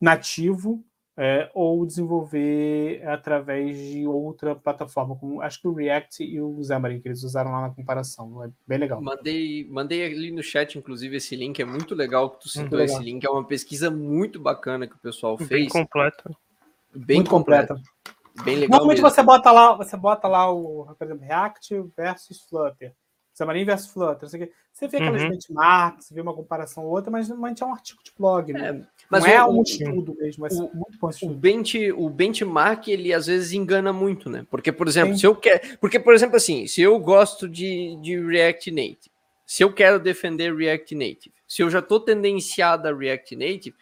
Speaker 3: nativo é, ou desenvolver através de outra plataforma, como acho que o React e o Xamarin, que eles usaram lá na comparação. É bem legal.
Speaker 1: Mandei, mandei ali no chat, inclusive, esse link. É muito legal que tu citou esse link. É uma pesquisa muito bacana que o pessoal fez.
Speaker 2: Bem completa.
Speaker 1: Bem muito completa. completa.
Speaker 3: Bem legal. Normalmente mesmo. você bota lá, você bota lá o, por exemplo, React versus Flutter. Xamarin versus Flutter. Você vê aquelas uhum. benchmarks, vê uma comparação ou outra, mas normalmente é um artigo de blog, né? É, mas não é o, é um estudo mesmo, é o, muito bom
Speaker 1: estudo. O, bench, o benchmark, ele às vezes engana muito, né? Porque, por exemplo, Sim. se eu quero. Porque, por exemplo, assim, se eu gosto de, de React Native, se eu quero defender React Native, se eu já estou tendenciado a React Native,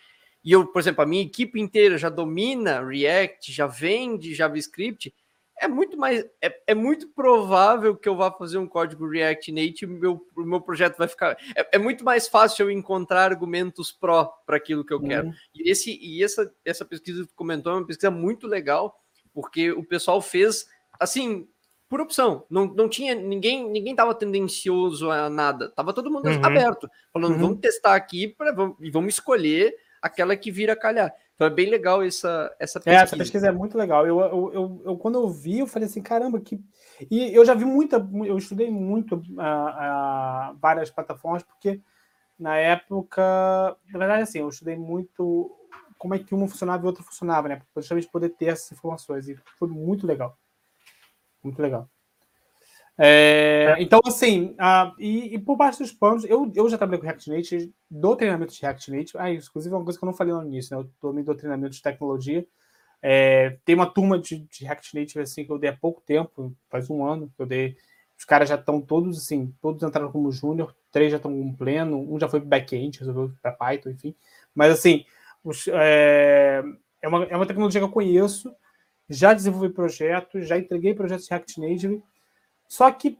Speaker 1: e eu, por exemplo, a minha equipe inteira já domina React, já vende JavaScript, é muito mais é, é, muito provável que eu vá fazer um código React Native e meu, o meu projeto vai ficar é, é, muito mais fácil eu encontrar argumentos pró para aquilo que eu uhum. quero e esse e essa essa pesquisa que tu comentou é uma pesquisa muito legal porque o pessoal fez assim por opção não, não tinha ninguém ninguém estava tendencioso a nada tava todo mundo uhum. aberto falando uhum. vamos testar aqui para e vamos escolher aquela que vira calhar então é bem legal essa, essa
Speaker 3: pesquisa. É, essa pesquisa é muito legal. Eu, eu, eu, eu, quando eu vi, eu falei assim, caramba, que. E eu já vi muita, eu estudei muito uh, uh, várias plataformas, porque na época, na verdade, assim, eu estudei muito como é que uma funcionava e outra funcionava, né? Para justamente poder ter essas informações. E foi muito legal. Muito legal. É, é. Então, assim, uh, e, e, por baixo dos panos, eu, eu já trabalhei com React Native, dou treinamento de React Native. Ah, inclusive, é uma coisa que eu não falei no início, né? Eu também dou treinamento de tecnologia. É, tem uma turma de, de, React Native assim, que eu dei há pouco tempo, faz um ano que eu dei. Os caras já estão todos assim, todos entraram como júnior, três já estão com pleno, um já foi para back-end, resolveu para Python, enfim. Mas assim, os, é, é, uma, é uma tecnologia que eu conheço, já desenvolvi projetos, já entreguei projetos de React Native só que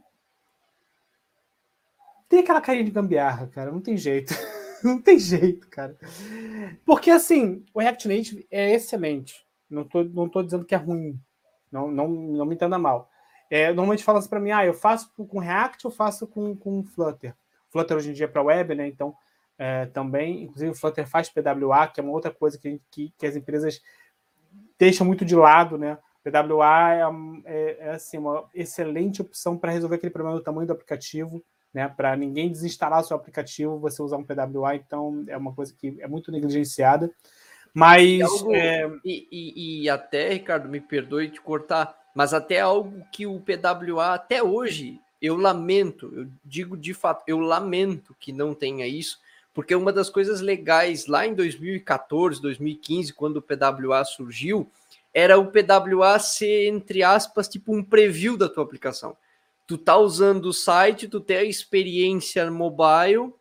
Speaker 3: tem aquela carinha de gambiarra, cara. Não tem jeito. [laughs] não tem jeito, cara. Porque, assim, o React Native é excelente. Não tô, não tô dizendo que é ruim. Não, não, não me entenda mal. É, normalmente fala assim para mim, ah, eu faço com React ou faço com, com Flutter. Flutter hoje em dia é para web, né? Então, é, também, inclusive o Flutter faz PWA, que é uma outra coisa que, que, que as empresas deixam muito de lado, né? PWA é, é, é assim, uma excelente opção para resolver aquele problema do tamanho do aplicativo, né? Para ninguém desinstalar o seu aplicativo, você usar um PWA, então é uma coisa que é muito negligenciada. Mas.
Speaker 1: E, algo, é... e, e, e, até, Ricardo, me perdoe te cortar, mas até algo que o PWA, até hoje, eu lamento, eu digo de fato, eu lamento que não tenha isso, porque uma das coisas legais lá em 2014, 2015, quando o PWA surgiu, era o PWA ser, entre aspas, tipo um preview da tua aplicação. Tu tá usando o site, tu tem a experiência mobile,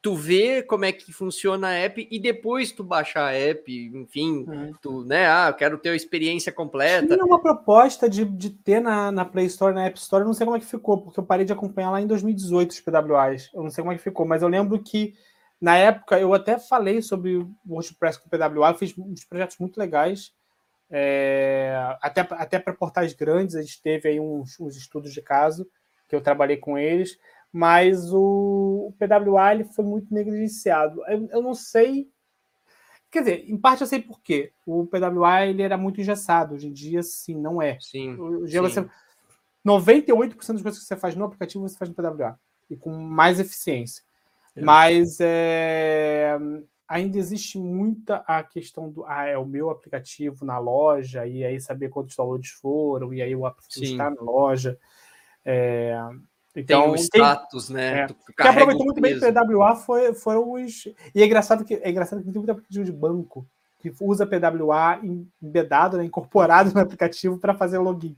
Speaker 1: tu vê como é que funciona a app e depois tu baixar a app, enfim, é. tu, né, ah, eu quero ter a experiência completa.
Speaker 3: Tinha uma proposta de, de ter na, na Play Store, na App Store, eu não sei como é que ficou, porque eu parei de acompanhar lá em 2018 os PWAs, eu não sei como é que ficou, mas eu lembro que na época eu até falei sobre o WordPress com PWA, fiz uns projetos muito legais, é, até até para portais grandes, a gente teve aí uns, uns, estudos de caso que eu trabalhei com eles, mas o, o PWA ele foi muito negligenciado. Eu, eu, não sei. Quer dizer, em parte eu sei por quê. O PWA ele era muito engessado. Hoje em dia, sim, não é.
Speaker 1: Sim.
Speaker 3: Hoje sim. Você, 98% das coisas que você faz no aplicativo você faz no PWA e com mais eficiência. É. Mas é, ainda existe muita a questão do ah, é o meu aplicativo na loja, e aí saber quantos downloads foram, e aí o aplicativo Sim. está na loja. É,
Speaker 1: então, tem o status, tem, né?
Speaker 3: É, que aproveitou muito bem o PWA foi, foram os. E é engraçado que é engraçado que tem muito aplicativo de banco que usa PWA embedado, né, incorporado [laughs] no aplicativo para fazer login.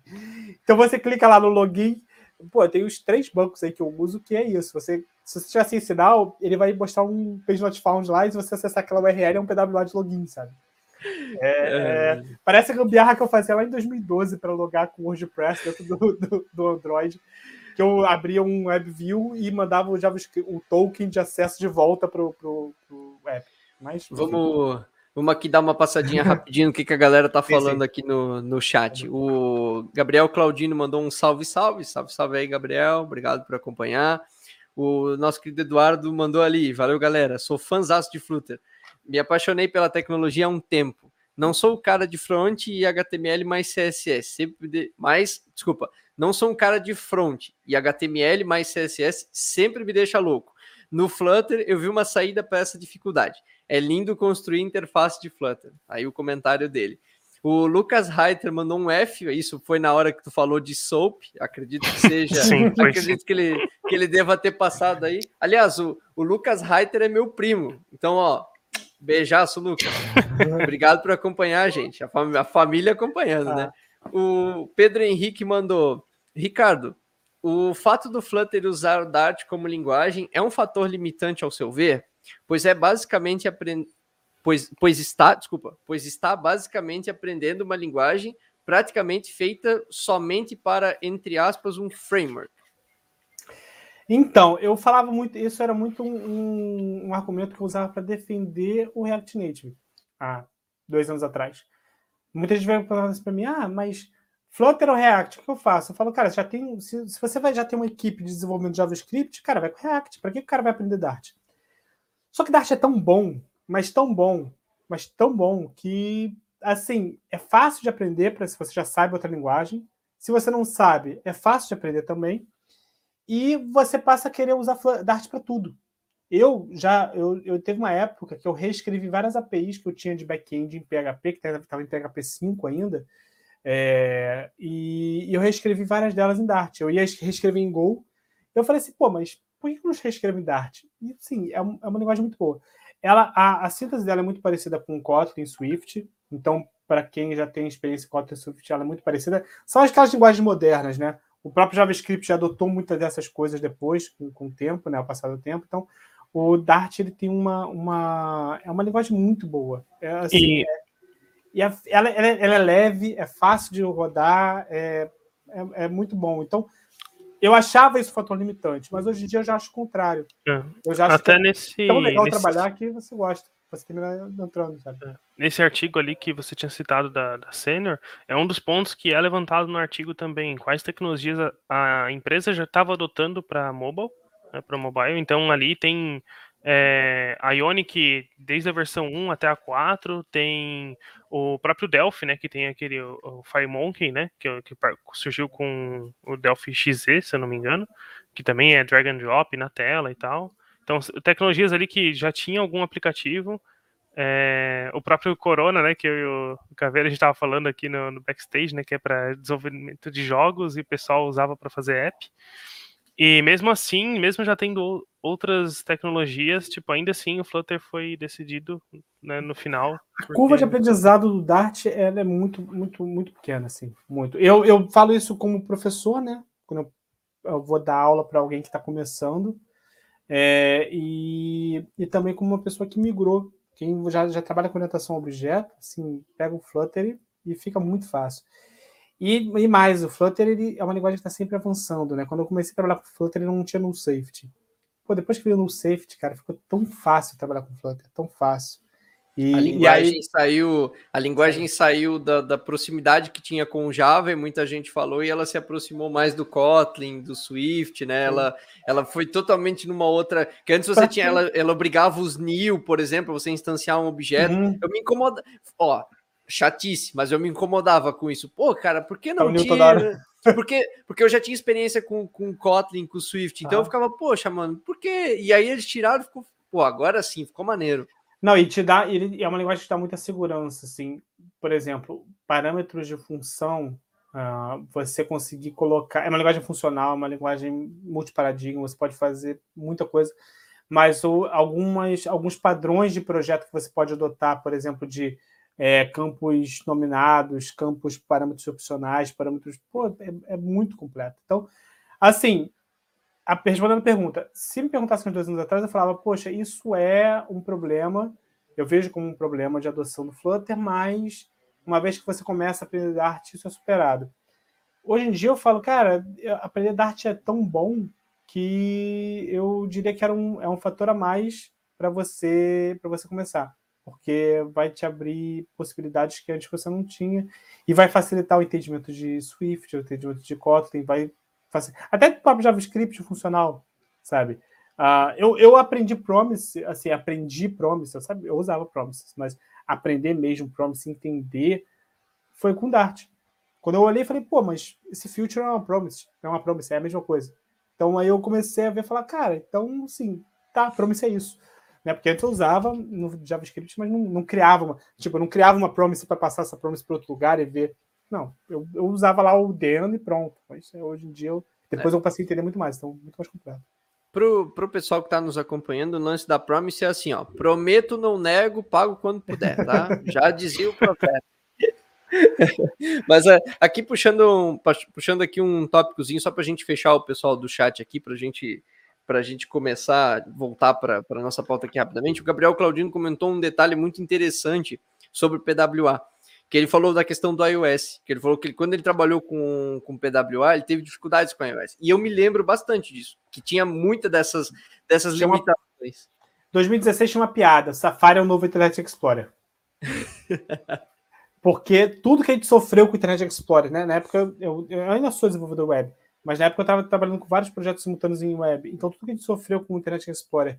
Speaker 3: Então você clica lá no login, pô, tem os três bancos aí que eu uso que é isso. Você se você tiver sem sinal, ele vai mostrar um page not found lá e se você acessar aquela URL é um PWA de login, sabe? É, é. Parece a gambiarra que eu fazia lá em 2012 para logar com o WordPress dentro do, do, do, Android, que eu abria um WebView e mandava o JavaScript, o token de acesso de volta para o app. Mas,
Speaker 1: vamos, vamos aqui dar uma passadinha [laughs] rapidinho no que, que a galera tá falando sim, sim. aqui no, no chat. O Gabriel Claudino mandou um salve, salve, salve, salve aí, Gabriel. Obrigado por acompanhar. O nosso querido Eduardo mandou ali. Valeu, galera. Sou fãzaço de Flutter. Me apaixonei pela tecnologia há um tempo. Não sou o cara de front e HTML mais CSS. Sempre de... mais, desculpa, não sou um cara de front e HTML mais CSS sempre me deixa louco. No Flutter eu vi uma saída para essa dificuldade. É lindo construir interface de Flutter. Aí o comentário dele. O Lucas Reiter mandou um F, isso foi na hora que tu falou de soap, acredito que seja. [laughs] Sim, acredito que ele, que ele deva ter passado aí. Aliás, o, o Lucas Reiter é meu primo. Então, ó, beijaço, Lucas. [laughs] Obrigado por acompanhar, gente. A, fam a família acompanhando, né? Ah. O Pedro Henrique mandou. Ricardo, o fato do Flutter usar o Dart como linguagem é um fator limitante ao seu ver? Pois é basicamente aprender pois, pois está, desculpa, pois está basicamente aprendendo uma linguagem praticamente feita somente para, entre aspas, um framework.
Speaker 3: Então, eu falava muito, isso era muito um, um argumento que eu usava para defender o React Native há dois anos atrás. Muita gente veio falar isso para mim, ah, mas Flutter ou React, o que eu faço? Eu falo, cara, já tem, se, se você vai já ter uma equipe de desenvolvimento de JavaScript, cara, vai com React. Para que o cara vai aprender Dart? Só que Dart é tão bom, mas tão bom, mas tão bom que, assim, é fácil de aprender para se você já sabe outra linguagem. Se você não sabe, é fácil de aprender também e você passa a querer usar Dart para tudo. Eu já eu, eu teve uma época que eu reescrevi várias APIs que eu tinha de back-end em PHP, que estava em PHP 5 ainda, é, e, e, eu reescrevi várias delas em Dart. Eu ia reescrever em Go. Eu falei assim, pô, mas por que eu não reescrevo em Dart? E sim, é, um, é, uma linguagem muito boa. Ela, a, a síntese dela é muito parecida com Kotlin, Swift. Então, para quem já tem experiência com Kotlin e Swift, ela é muito parecida. São aquelas linguagens modernas, né? O próprio JavaScript já adotou muitas dessas coisas depois, com, com o tempo, né, ao passar do tempo. Então, o Dart ele tem uma, uma é uma linguagem muito boa. É, assim, e, é, e a, ela, ela, ela, é leve, é fácil de rodar, é, é, é, muito bom. Então, eu achava isso fator limitante, mas hoje em dia eu já acho o contrário.
Speaker 2: É.
Speaker 3: Eu já
Speaker 2: acho Até nesse,
Speaker 3: é tão legal nesse... trabalhar que você gosta você termina entrando, sabe? É.
Speaker 2: Nesse artigo ali que você tinha citado da, da Senior, é um dos pontos que é levantado no artigo também. Quais tecnologias a, a empresa já estava adotando para mobile, né, para mobile. Então ali tem é, a Ionic desde a versão 1 até a 4, tem o próprio Delphi, né, que tem aquele o, FireMonkey, né, que, que, surgiu com o Delphi XZ, se eu não me engano, que também é drag and drop na tela e tal. Então, tecnologias ali que já tinham algum aplicativo. É, o próprio Corona, né, que eu e o Caveira a gente estava falando aqui no, no, backstage, né, que é para desenvolvimento de jogos e o pessoal usava para fazer app. E mesmo assim, mesmo já tendo outras tecnologias, tipo, ainda assim o Flutter foi decidido né, no final.
Speaker 3: Porque... A curva de aprendizado do Dart ela é muito, muito, muito pequena, assim, muito. Eu, eu falo isso como professor, né, quando eu, eu vou dar aula para alguém que está começando, é, e, e também como uma pessoa que migrou. Quem já, já trabalha com orientação a objeto, assim, pega o Flutter e, e fica muito fácil. E, e, mais, o Flutter ele é uma linguagem que está sempre avançando, né? Quando eu comecei a trabalhar com Flutter, ele não tinha null safety. Pô, depois que veio null safety, cara, ficou tão fácil trabalhar com Flutter, tão fácil.
Speaker 1: E, a linguagem aí... saiu, a linguagem saiu da, da, proximidade que tinha com o Java, e muita gente falou, e ela se aproximou mais do Kotlin, do Swift, né? Ela, ela foi totalmente numa outra. Que antes você tinha, ela, ela obrigava os new, por exemplo, você instanciar um objeto. Uhum. Eu me incomoda. Ó, chatice, mas eu me incomodava com isso. Pô, cara, por que não tinha. [laughs] Porque, porque eu já tinha experiência com, com Kotlin, com Swift, então ah. eu ficava, poxa, mano, por quê? E aí eles tiraram e ficou, pô, agora sim, ficou maneiro.
Speaker 3: Não, e te dá, ele é uma linguagem que dá muita segurança, assim. Por exemplo, parâmetros de função, uh, você conseguir colocar. É uma linguagem funcional, é uma linguagem multiparadigma, você pode fazer muita coisa, mas o, algumas, alguns padrões de projeto que você pode adotar, por exemplo, de é, campos nominados, campos parâmetros opcionais, parâmetros. Pô, é, é muito completo. Então, assim, a, respondendo a pergunta, se me perguntasse uns dois anos atrás, eu falava, poxa, isso é um problema, eu vejo como um problema de adoção do Flutter, mas uma vez que você começa a aprender Dart, isso é superado. Hoje em dia eu falo, cara, aprender Dart é tão bom que eu diria que era um, é um fator a mais para você para você começar, porque vai te abrir possibilidades que antes você não tinha e vai facilitar o entendimento de Swift, o entendimento de Kotlin, vai até o próprio JavaScript funcional, sabe? Uh, eu, eu aprendi Promise, assim, aprendi Promise, eu, sabe, eu usava Promises, mas aprender mesmo Promise, entender, foi com Dart. Quando eu olhei, falei, pô, mas esse Future é uma Promise, é uma Promise, é a mesma coisa. Então aí eu comecei a ver, falar, cara, então, sim, tá, Promise é isso. Né? Porque antes eu usava no JavaScript, mas não, não criava uma, tipo, eu não criava uma Promise para passar essa Promise para outro lugar e ver não, eu, eu usava lá o DEAN e pronto. Mas é, hoje em dia, eu, depois é. eu passei a entender muito mais, então muito mais completo.
Speaker 1: Pro, pro pessoal que está nos acompanhando, o lance da Promise é assim, ó. Prometo, não nego, pago quando puder, tá? [laughs] Já dizia o profeta. [laughs] Mas é, aqui puxando, puxando aqui um tópicozinho só para a gente fechar o pessoal do chat aqui, para gente, a gente começar, voltar para a nossa pauta aqui rapidamente. O Gabriel Claudino comentou um detalhe muito interessante sobre o PWA que ele falou da questão do iOS, que ele falou que ele, quando ele trabalhou com, com PWA, ele teve dificuldades com iOS. E eu me lembro bastante disso, que tinha muita dessas, dessas tinha limitações.
Speaker 3: Uma... 2016 tinha uma piada, Safari é o novo Internet Explorer. [laughs] Porque tudo que a gente sofreu com o Internet Explorer, né? Na época, eu, eu ainda sou desenvolvedor web, mas na época eu estava trabalhando com vários projetos simultâneos em web. Então, tudo que a gente sofreu com o Internet Explorer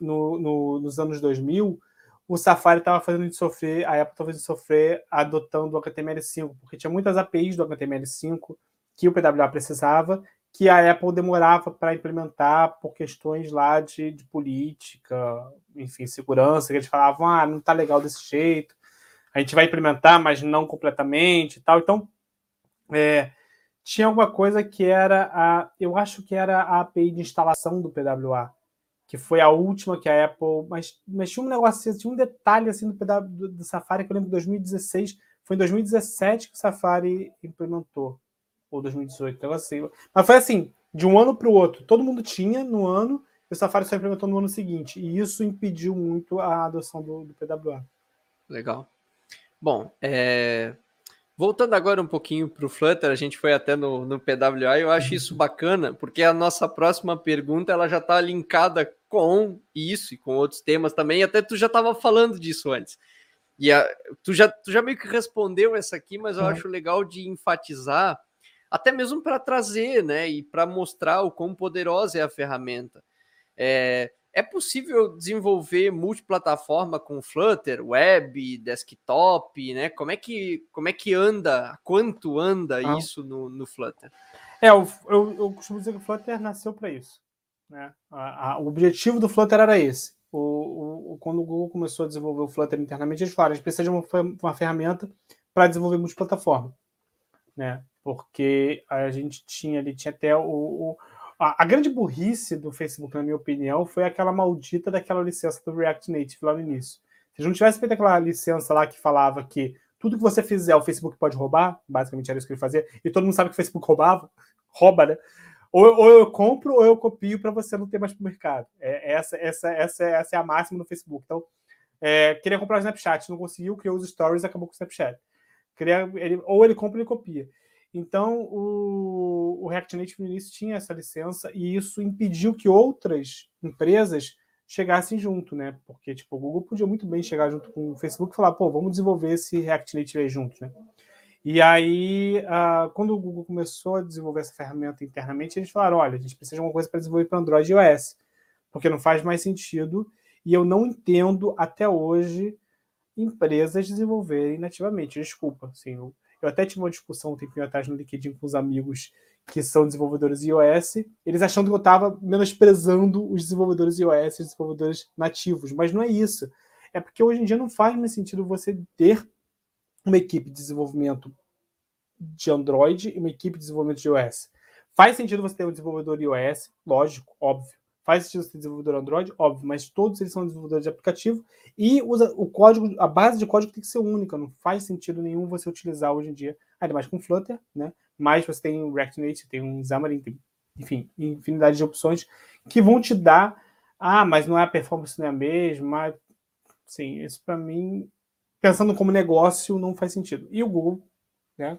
Speaker 3: no, no, nos anos 2000, o Safari estava fazendo a gente sofrer, a Apple estava fazendo sofrer adotando o HTML5, porque tinha muitas APIs do HTML5 que o PWA precisava, que a Apple demorava para implementar por questões lá de, de, política, enfim, segurança, que eles falavam, ah, não está legal desse jeito, a gente vai implementar, mas não completamente e tal. Então, é, tinha alguma coisa que era a, eu acho que era a API de instalação do PWA, que foi a última que a Apple, mas, mas tinha um negócio, tinha um detalhe assim do, do, do Safari que eu lembro de 2016, foi em 2017 que o Safari implementou, ou 2018, negócio assim. Mas foi assim, de um ano para o outro, todo mundo tinha no ano, e o Safari só implementou no ano seguinte, e isso impediu muito a adoção do, do PWA.
Speaker 1: Legal. Bom, é, Voltando agora um pouquinho para o Flutter, a gente foi até no, no PWA, eu acho isso bacana, porque a nossa próxima pergunta ela já está linkada com isso e com outros temas também, até tu já estava falando disso antes. E a, tu, já, tu já meio que respondeu essa aqui, mas eu uhum. acho legal de enfatizar, até mesmo para trazer, né, e para mostrar o quão poderosa é a ferramenta. É, é possível desenvolver multiplataforma com Flutter, web, desktop, né? Como é que, como é que anda, quanto anda ah. isso no, no Flutter?
Speaker 3: É, eu, eu, eu, costumo dizer que o Flutter nasceu para isso. Né? A, a, o objetivo do Flutter era esse. O, o, quando o Google começou a desenvolver o Flutter internamente, eles falaram: a gente precisa de uma, uma ferramenta para desenvolver multiplataforma. Né? Porque a gente tinha ali, tinha até o, o a, a, grande burrice do Facebook, na minha opinião, foi aquela maldita daquela licença do React Native lá no início. Se não tivesse feito aquela licença lá que falava que tudo que você fizer o Facebook pode roubar, basicamente era isso que ele fazia, e todo mundo sabe que o Facebook roubava, [laughs] rouba, né? Ou, ou eu compro ou eu copio para você não ter mais para o mercado. É, essa, essa, essa, essa é a máxima no Facebook. Então, é, queria comprar o Snapchat, não conseguiu, criou os stories acabou com o Snapchat. Queria, ele, ou ele compra ou ele copia. Então, o, o React Native no início tinha essa licença e isso impediu que outras empresas chegassem junto, né? Porque, tipo, o Google podia muito bem chegar junto com o Facebook e falar, pô, vamos desenvolver esse React Native aí juntos, né? E aí, uh, quando o Google começou a desenvolver essa ferramenta internamente, eles falaram, olha, a gente precisa de alguma coisa para desenvolver para Android e iOS, porque não faz mais sentido e eu não entendo até hoje empresas desenvolverem nativamente. Desculpa, assim, eu, eu até tive uma discussão um tempinho atrás no LinkedIn com os amigos que são desenvolvedores iOS, eles achando que eu estava menosprezando os desenvolvedores iOS, os desenvolvedores nativos, mas não é isso. É porque hoje em dia não faz mais sentido você ter uma equipe de desenvolvimento de Android e uma equipe de desenvolvimento de iOS. Faz sentido você ter um desenvolvedor iOS, lógico, óbvio. Faz sentido ser desenvolvedor Android, óbvio, mas todos eles são desenvolvedores de aplicativo e usa o código, a base de código tem que ser única, não faz sentido nenhum você utilizar hoje em dia, ainda mais com Flutter, né? Mas você tem o React Native, tem um Xamarin, tem, enfim, infinidade de opções que vão te dar, ah, mas não é a performance não é a mesma, sim, isso para mim, pensando como negócio, não faz sentido. E o Google, né,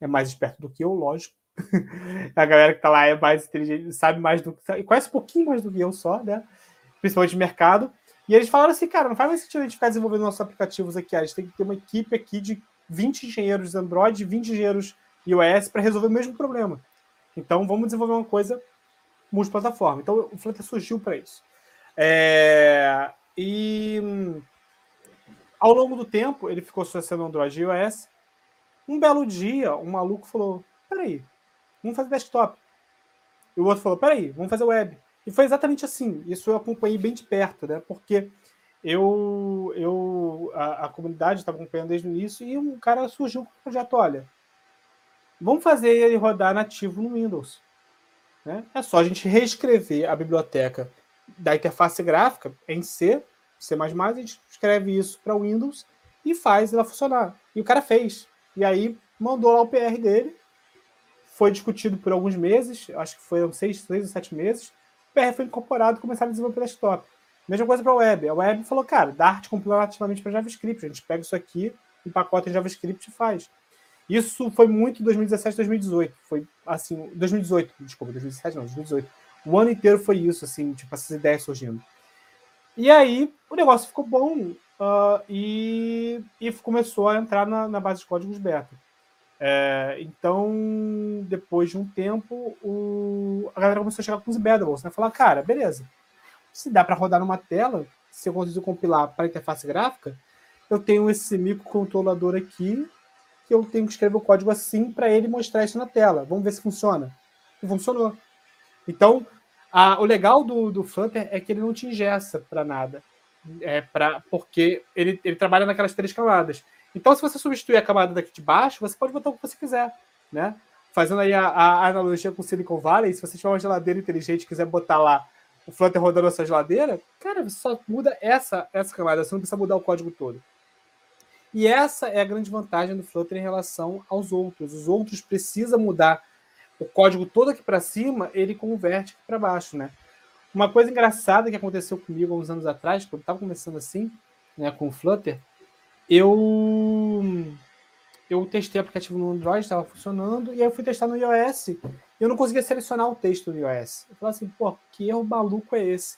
Speaker 3: é mais esperto do que eu, lógico, [laughs] a galera que tá lá é mais inteligente, sabe mais do que. Conhece um pouquinho mais do que eu só, né? Principalmente de mercado. E eles falaram assim, cara, não faz mais sentido a gente ficar desenvolvendo nossos aplicativos aqui. A gente tem que ter uma equipe aqui de 20 engenheiros Android, 20 engenheiros iOS para resolver o mesmo problema. Então vamos desenvolver uma coisa multiplataforma. Então o Flutter surgiu para isso. É... E ao longo do tempo ele ficou associando Android e iOS. Um belo dia, um maluco falou: peraí, vamos fazer desktop. E o outro falou, peraí, vamos fazer web. E foi exatamente assim. Isso eu acompanhei bem de perto, né? Porque eu, eu a, a comunidade estava acompanhando desde o início e um cara surgiu com o projeto, olha, vamos fazer ele rodar nativo no Windows. Né? É só a gente reescrever a biblioteca da interface gráfica em C, C++, a gente escreve isso para Windows e faz ela funcionar. E o cara fez. E aí mandou lá o PR dele foi discutido por alguns meses, acho que foram seis, seis ou sete meses. O PR foi incorporado e começaram a desenvolver desktop. Mesma coisa para a web. A web falou, cara, Dart compila nativamente para JavaScript. A gente pega isso aqui, empacota em JavaScript e faz. Isso foi muito 2017, 2018. Foi assim, 2018, desculpa, 2017 não, 2018. O ano inteiro foi isso, assim, tipo, essas ideias surgindo. E aí o negócio ficou bom uh, e, e começou a entrar na, na base de códigos beta. É, então, depois de um tempo, o, a galera começou a chegar com os embedables, né? Falar, cara, beleza, se dá para rodar numa tela, se eu conseguir compilar para interface gráfica, eu tenho esse microcontrolador aqui que eu tenho que escrever o código assim para ele mostrar isso na tela. Vamos ver se funciona. E funcionou. Então, a, o legal do, do Flutter é que ele não te ingessa para nada. É pra, porque ele, ele trabalha naquelas três camadas. Então, se você substituir a camada daqui de baixo, você pode botar o que você quiser, né? Fazendo aí a, a analogia com Silicon Valley, se você tiver uma geladeira inteligente e quiser botar lá o Flutter rodando a sua geladeira, cara, você só muda essa, essa camada, você não precisa mudar o código todo. E essa é a grande vantagem do Flutter em relação aos outros. Os outros precisam mudar o código todo aqui para cima, ele converte para baixo, né? Uma coisa engraçada que aconteceu comigo há uns anos atrás, quando estava começando assim, né, com o Flutter, eu eu testei o aplicativo no Android, estava funcionando, e aí eu fui testar no iOS. E eu não conseguia selecionar o texto no iOS. Eu falei assim, pô, que erro maluco é esse?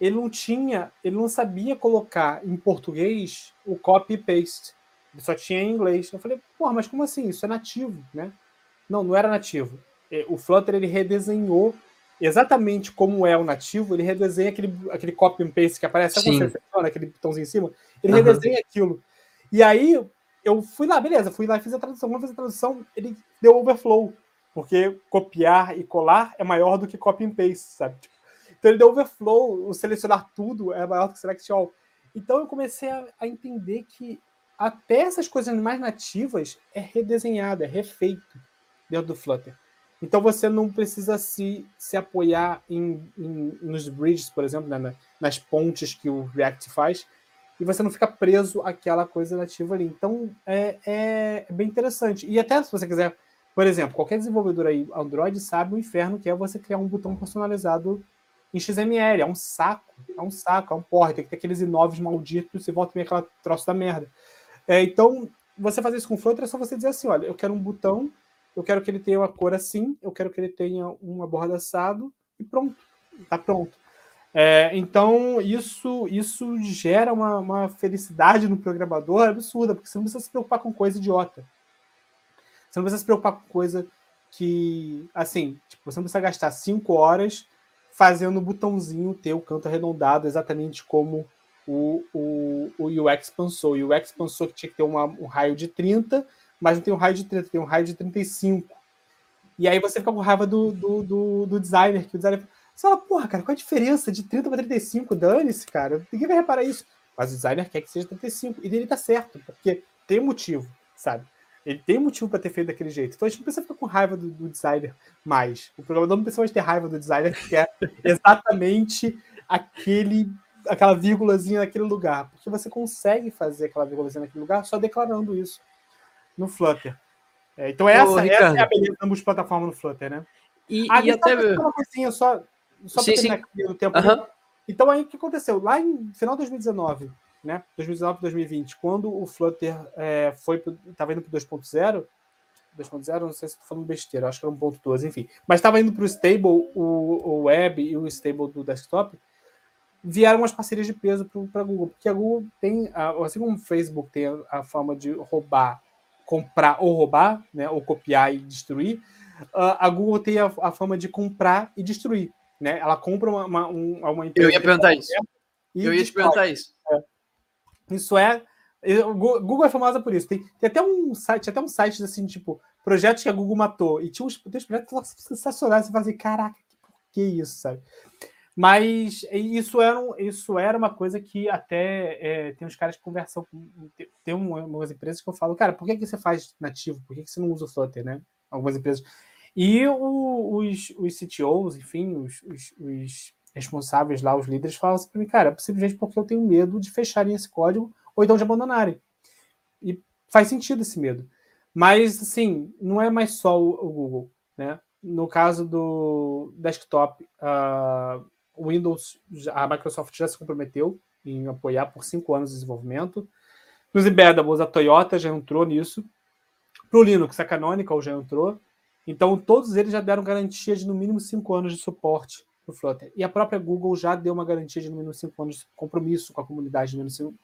Speaker 3: Ele não tinha, ele não sabia colocar em português o copy e paste. Ele só tinha em inglês. Eu falei, pô, mas como assim? Isso é nativo, né? Não, não era nativo. É, o Flutter ele redesenhou exatamente como é o nativo, ele redesenha aquele, aquele copy and paste que aparece, sabe você aquele botãozinho em cima? Ele uhum. redesenha aquilo. E aí eu fui lá, beleza, fui lá e fiz a tradução. Quando eu fiz a tradução, ele deu overflow, porque copiar e colar é maior do que copy and paste, sabe? Tipo, então ele deu overflow, o selecionar tudo é maior do que select all. Então eu comecei a, a entender que até essas coisas mais nativas é redesenhado, é refeito dentro do Flutter. Então você não precisa se, se apoiar em, em nos bridges, por exemplo, né, nas pontes que o React faz, e você não fica preso àquela coisa nativa ali. Então é, é bem interessante. E até se você quiser, por exemplo, qualquer desenvolvedor aí Android sabe o inferno que é você criar um botão personalizado em XML. É um saco, é um saco, é um porra. Tem que ter aqueles inoves malditos e volta meio aquela troço da merda. É, então, você fazer isso com Flutter é só você dizer assim: olha, eu quero um botão eu quero que ele tenha uma cor assim, eu quero que ele tenha borda assado e pronto, tá pronto. É, então isso isso gera uma, uma, felicidade no programador absurda, porque você não precisa se preocupar com coisa idiota. Você não precisa se preocupar com coisa que, assim, tipo, você não precisa gastar cinco horas fazendo o botãozinho ter o canto arredondado exatamente como o, o, o UX pensou. O UX pensou que tinha que ter uma, um raio de 30 mas não tem um raio de 30, tem um raio de 35. E aí você fica com raiva do, do, do, do designer, que o designer você fala, porra, cara, qual a diferença de 30 para 35? Dane-se, cara. Ninguém vai reparar isso. Mas o designer quer que seja 35. E ele tá certo, porque tem motivo, sabe? Ele tem motivo para ter feito daquele jeito. Então a gente não precisa ficar com raiva do, do, designer mais. O programador não precisa mais ter raiva do designer, que é exatamente aquele, aquela vírgulazinha naquele lugar. Porque você consegue fazer aquela vírgulazinha naquele lugar só declarando isso no Flutter. É, então essa, Ô, essa é a beleza da multiplataforma no Flutter, né?
Speaker 1: E, ah, e até...
Speaker 3: uma coisinha só, só para terminar aqui no tempo. Uhum. Então aí o que aconteceu? Lá em final de 2019, né? 2019 2020, quando o Flutter é, foi estava indo para o 2.0, 2.0, não sei se estou falando besteira, acho que era 1.2, enfim. Mas estava indo para o stable, o web e o stable do desktop, vieram umas parcerias de peso para a Google, porque a Google tem, assim como o Facebook tem a, a forma de roubar comprar ou roubar, né, ou copiar e destruir, uh, a Google tem a, a, fama de comprar e destruir. Né? Ela compra uma, uma, uma
Speaker 1: empresa. Eu ia perguntar isso. Eu ia te perguntar isso.
Speaker 3: É. Isso é. Google é famosa por isso. Tem, tem até um site, até um site assim, tipo, projetos que a Google matou. E tinha uns, tem uns projetos sensacionais. Você fala assim, caraca, que, que isso, sabe? Mas isso era, isso era uma coisa que até é, tem uns caras que conversam com. Tem umas empresas que eu falo, cara, por que, que você faz nativo? Por que, que você não usa o Flutter, né? Algumas empresas. E o, os, os CTOs, enfim, os, os, os, responsáveis lá, os líderes, falam assim para mim, cara, simplesmente porque eu tenho medo de fecharem esse código ou então de abandonarem. E faz sentido esse medo. Mas, assim, não é mais só o, o Google, né? No caso do desktop, uh, Windows, a Microsoft já se comprometeu em apoiar por cinco anos de desenvolvimento. Nos embedables, a Toyota já entrou nisso. Para o Linux, a Canonical já entrou. Então, todos eles já deram garantia de no mínimo 5 anos de suporte para o Flutter. E a própria Google já deu uma garantia de no mínimo 5 anos de compromisso com a comunidade de no mínimo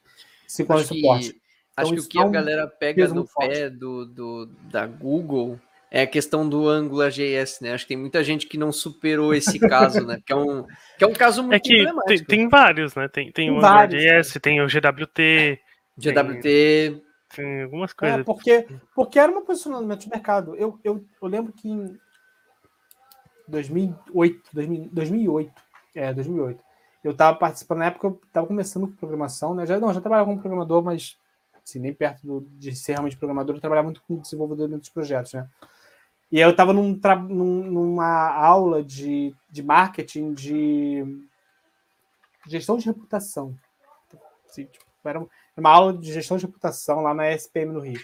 Speaker 3: 5 anos de suporte.
Speaker 1: Que, então, acho que o que a galera pega no pé do, do, da Google é a questão do AngularJS, né? Acho que tem muita gente que não superou esse caso, né? Que é um, que é um caso muito
Speaker 2: é que tem, tem, vários, né? Tem, tem, tem o AngularJS, tem o GWT.
Speaker 1: GWT.
Speaker 2: Tem, tem algumas coisas.
Speaker 3: É, porque, porque era um posicionamento de mercado. Eu, eu, eu lembro que em 2008, 2008, é, 2008, eu estava participando, na época eu estava começando com programação, né? Já, não, já trabalhava como programador, mas assim, nem perto do, de ser realmente programador, eu trabalhava muito com desenvolvedor de projetos, né? E eu estava num, num, numa aula de, de marketing de gestão de reputação. Assim, tipo, era uma aula de gestão de reputação lá na SPM no Rio.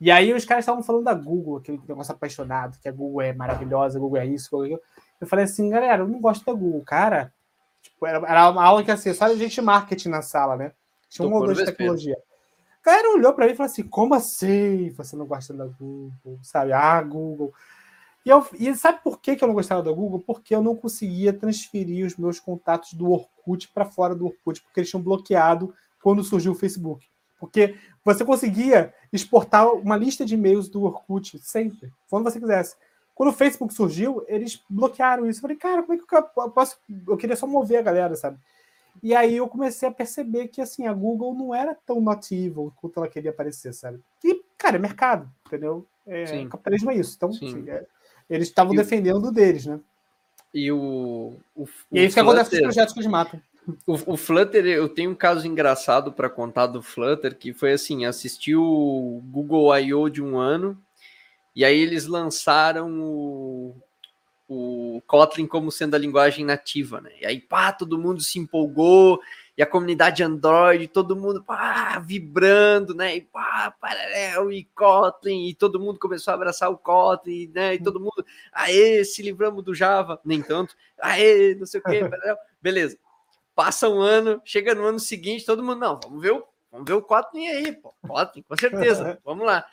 Speaker 3: E aí os caras estavam falando da Google, aquele negócio apaixonado, que a Google é maravilhosa, a Google é isso, Google é aquilo. Eu falei assim, galera, eu não gosto da Google, cara. Tipo, era, era uma aula que assim, só a gente marketing na sala, né? Tinha um ou dois de tecnologia. Cara olhou para mim e falou assim: como assim você não gosta da Google? Sabe? Ah, Google. E, eu, e sabe por que, que eu não gostava da Google? Porque eu não conseguia transferir os meus contatos do Orkut para fora do Orkut, porque eles tinham bloqueado quando surgiu o Facebook. Porque você conseguia exportar uma lista de e-mails do Orkut sempre, quando você quisesse. Quando o Facebook surgiu, eles bloquearam isso. Eu falei, cara, como é que eu posso. Eu queria só mover a galera, sabe? E aí eu comecei a perceber que assim, a Google não era tão nativa quanto ela queria parecer, sabe? E, cara, é mercado, entendeu? É, capitalismo é isso. Então, assim, é, eles estavam defendendo deles, né?
Speaker 1: E o. o
Speaker 3: e é isso que acontece com os projetos que eles matam.
Speaker 1: O, o, Flutter, eu tenho um caso engraçado para contar do Flutter, que foi assim: assisti o Google I.O. de um ano, e aí eles lançaram o, o Kotlin como sendo a linguagem nativa, né? E aí, pá, todo mundo se empolgou, e a comunidade Android, todo mundo pá, vibrando, né? E pá, paralelo e Kotlin, e todo mundo começou a abraçar o Kotlin, né? E todo mundo, aê, se livramos do Java, nem tanto, aê, não sei o quê, [laughs] beleza. Passa um ano, chega no ano seguinte, todo mundo, não, vamos ver o, vamos ver o Kotlin aí, pô, Kotlin, com certeza, [laughs] vamos lá.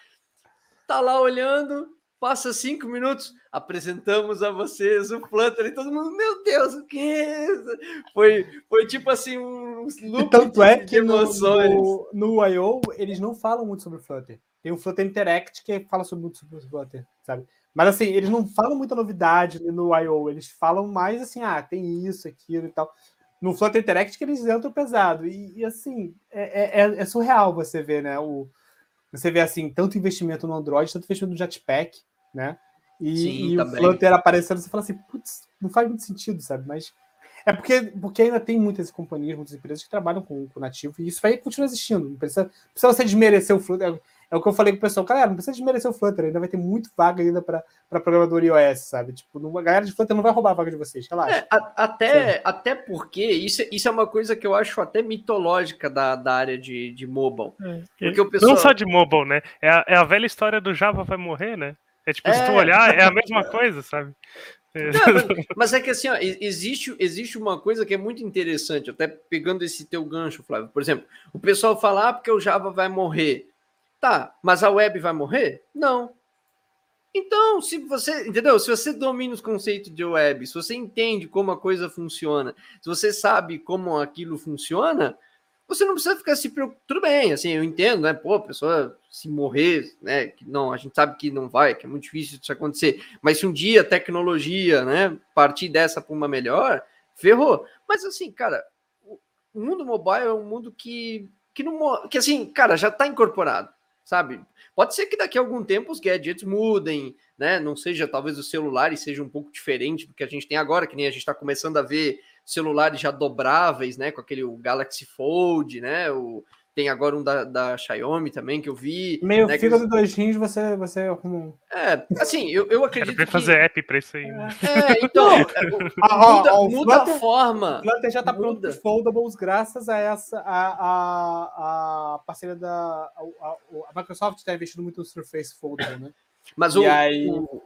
Speaker 1: Tá lá olhando, passa cinco minutos, apresentamos a vocês o Flutter e todo mundo, meu Deus, o que é isso? Foi, foi tipo assim, um
Speaker 3: loop tanto é que emoções. No, no, no I.O. eles não falam muito sobre o Flutter. Tem o Flutter Interact que fala sobre, muito sobre o Flutter, sabe? Mas assim, eles não falam muita novidade no I.O., eles falam mais assim, ah, tem isso, aquilo e tal. No Flutter Interact que eles entram pesado. E, e assim, é, é, é, surreal você ver, né? O, você vê assim, tanto investimento no Android, tanto investimento no Jetpack, né? E, Sim, e o Flutter aparecendo, você fala assim, putz, não faz muito sentido, sabe? Mas é porque, porque ainda tem muitas companhias, muitas empresas que trabalham com, com nativo, e isso vai continuar existindo. Não precisa, precisa você desmerecer o Flutter. É, é, o que eu falei com o pessoal, cara, não precisa desmerecer o Flutter, ainda vai ter muito vaga ainda para programador iOS, sabe? Tipo, não, a galera de Flutter não vai roubar a vaga de vocês, relaxa.
Speaker 1: É, a, até, até porque isso, isso é uma coisa que eu acho até mitológica da, da área de, de mobile. É.
Speaker 2: Porque o pessoal... Não só de mobile, né? É a, é a velha história do Java vai morrer, né? É tipo, é... se tu olhar, é a mesma coisa, sabe? [laughs]
Speaker 1: É. Não, mas, é que assim, ó, existe, existe uma coisa que é muito interessante, até pegando esse teu gancho, Flávio. Por exemplo, o pessoal fala, ah, porque o Java vai morrer. Tá, mas a web vai morrer? Não. Então, se você, entendeu? Se você domina os conceitos de web, se você entende como a coisa funciona, se você sabe como aquilo funciona, você não precisa ficar se preocupando. Tudo bem, assim, eu entendo, né? Pô, a pessoa se morrer, né? Que não, a gente sabe que não vai, que é muito difícil isso acontecer. Mas se um dia a tecnologia, né, partir dessa para uma melhor, ferrou. Mas assim, cara, o mundo mobile é um mundo que, que não, que assim, cara, já está incorporado, sabe? Pode ser que daqui a algum tempo os gadgets mudem, né? Não seja talvez os celulares seja um pouco diferente do que a gente tem agora, que nem a gente está começando a ver celulares já dobráveis, né? Com aquele Galaxy Fold, né? O, tem agora um da, da Xiaomi também que eu vi.
Speaker 3: Meio
Speaker 1: né,
Speaker 3: fígado eles... dois rins, você, você arruma.
Speaker 1: É, assim, eu, eu acredito. Quero
Speaker 2: que... fazer app para isso aí. Né?
Speaker 1: É, então, é, ah, muda, muda Flutter, a forma.
Speaker 3: O Flutter já está pronto para foldables graças a essa a, a, a parceria da a, a, a Microsoft está investindo muito no Surface Foldable, né?
Speaker 1: Mas o, aí... o,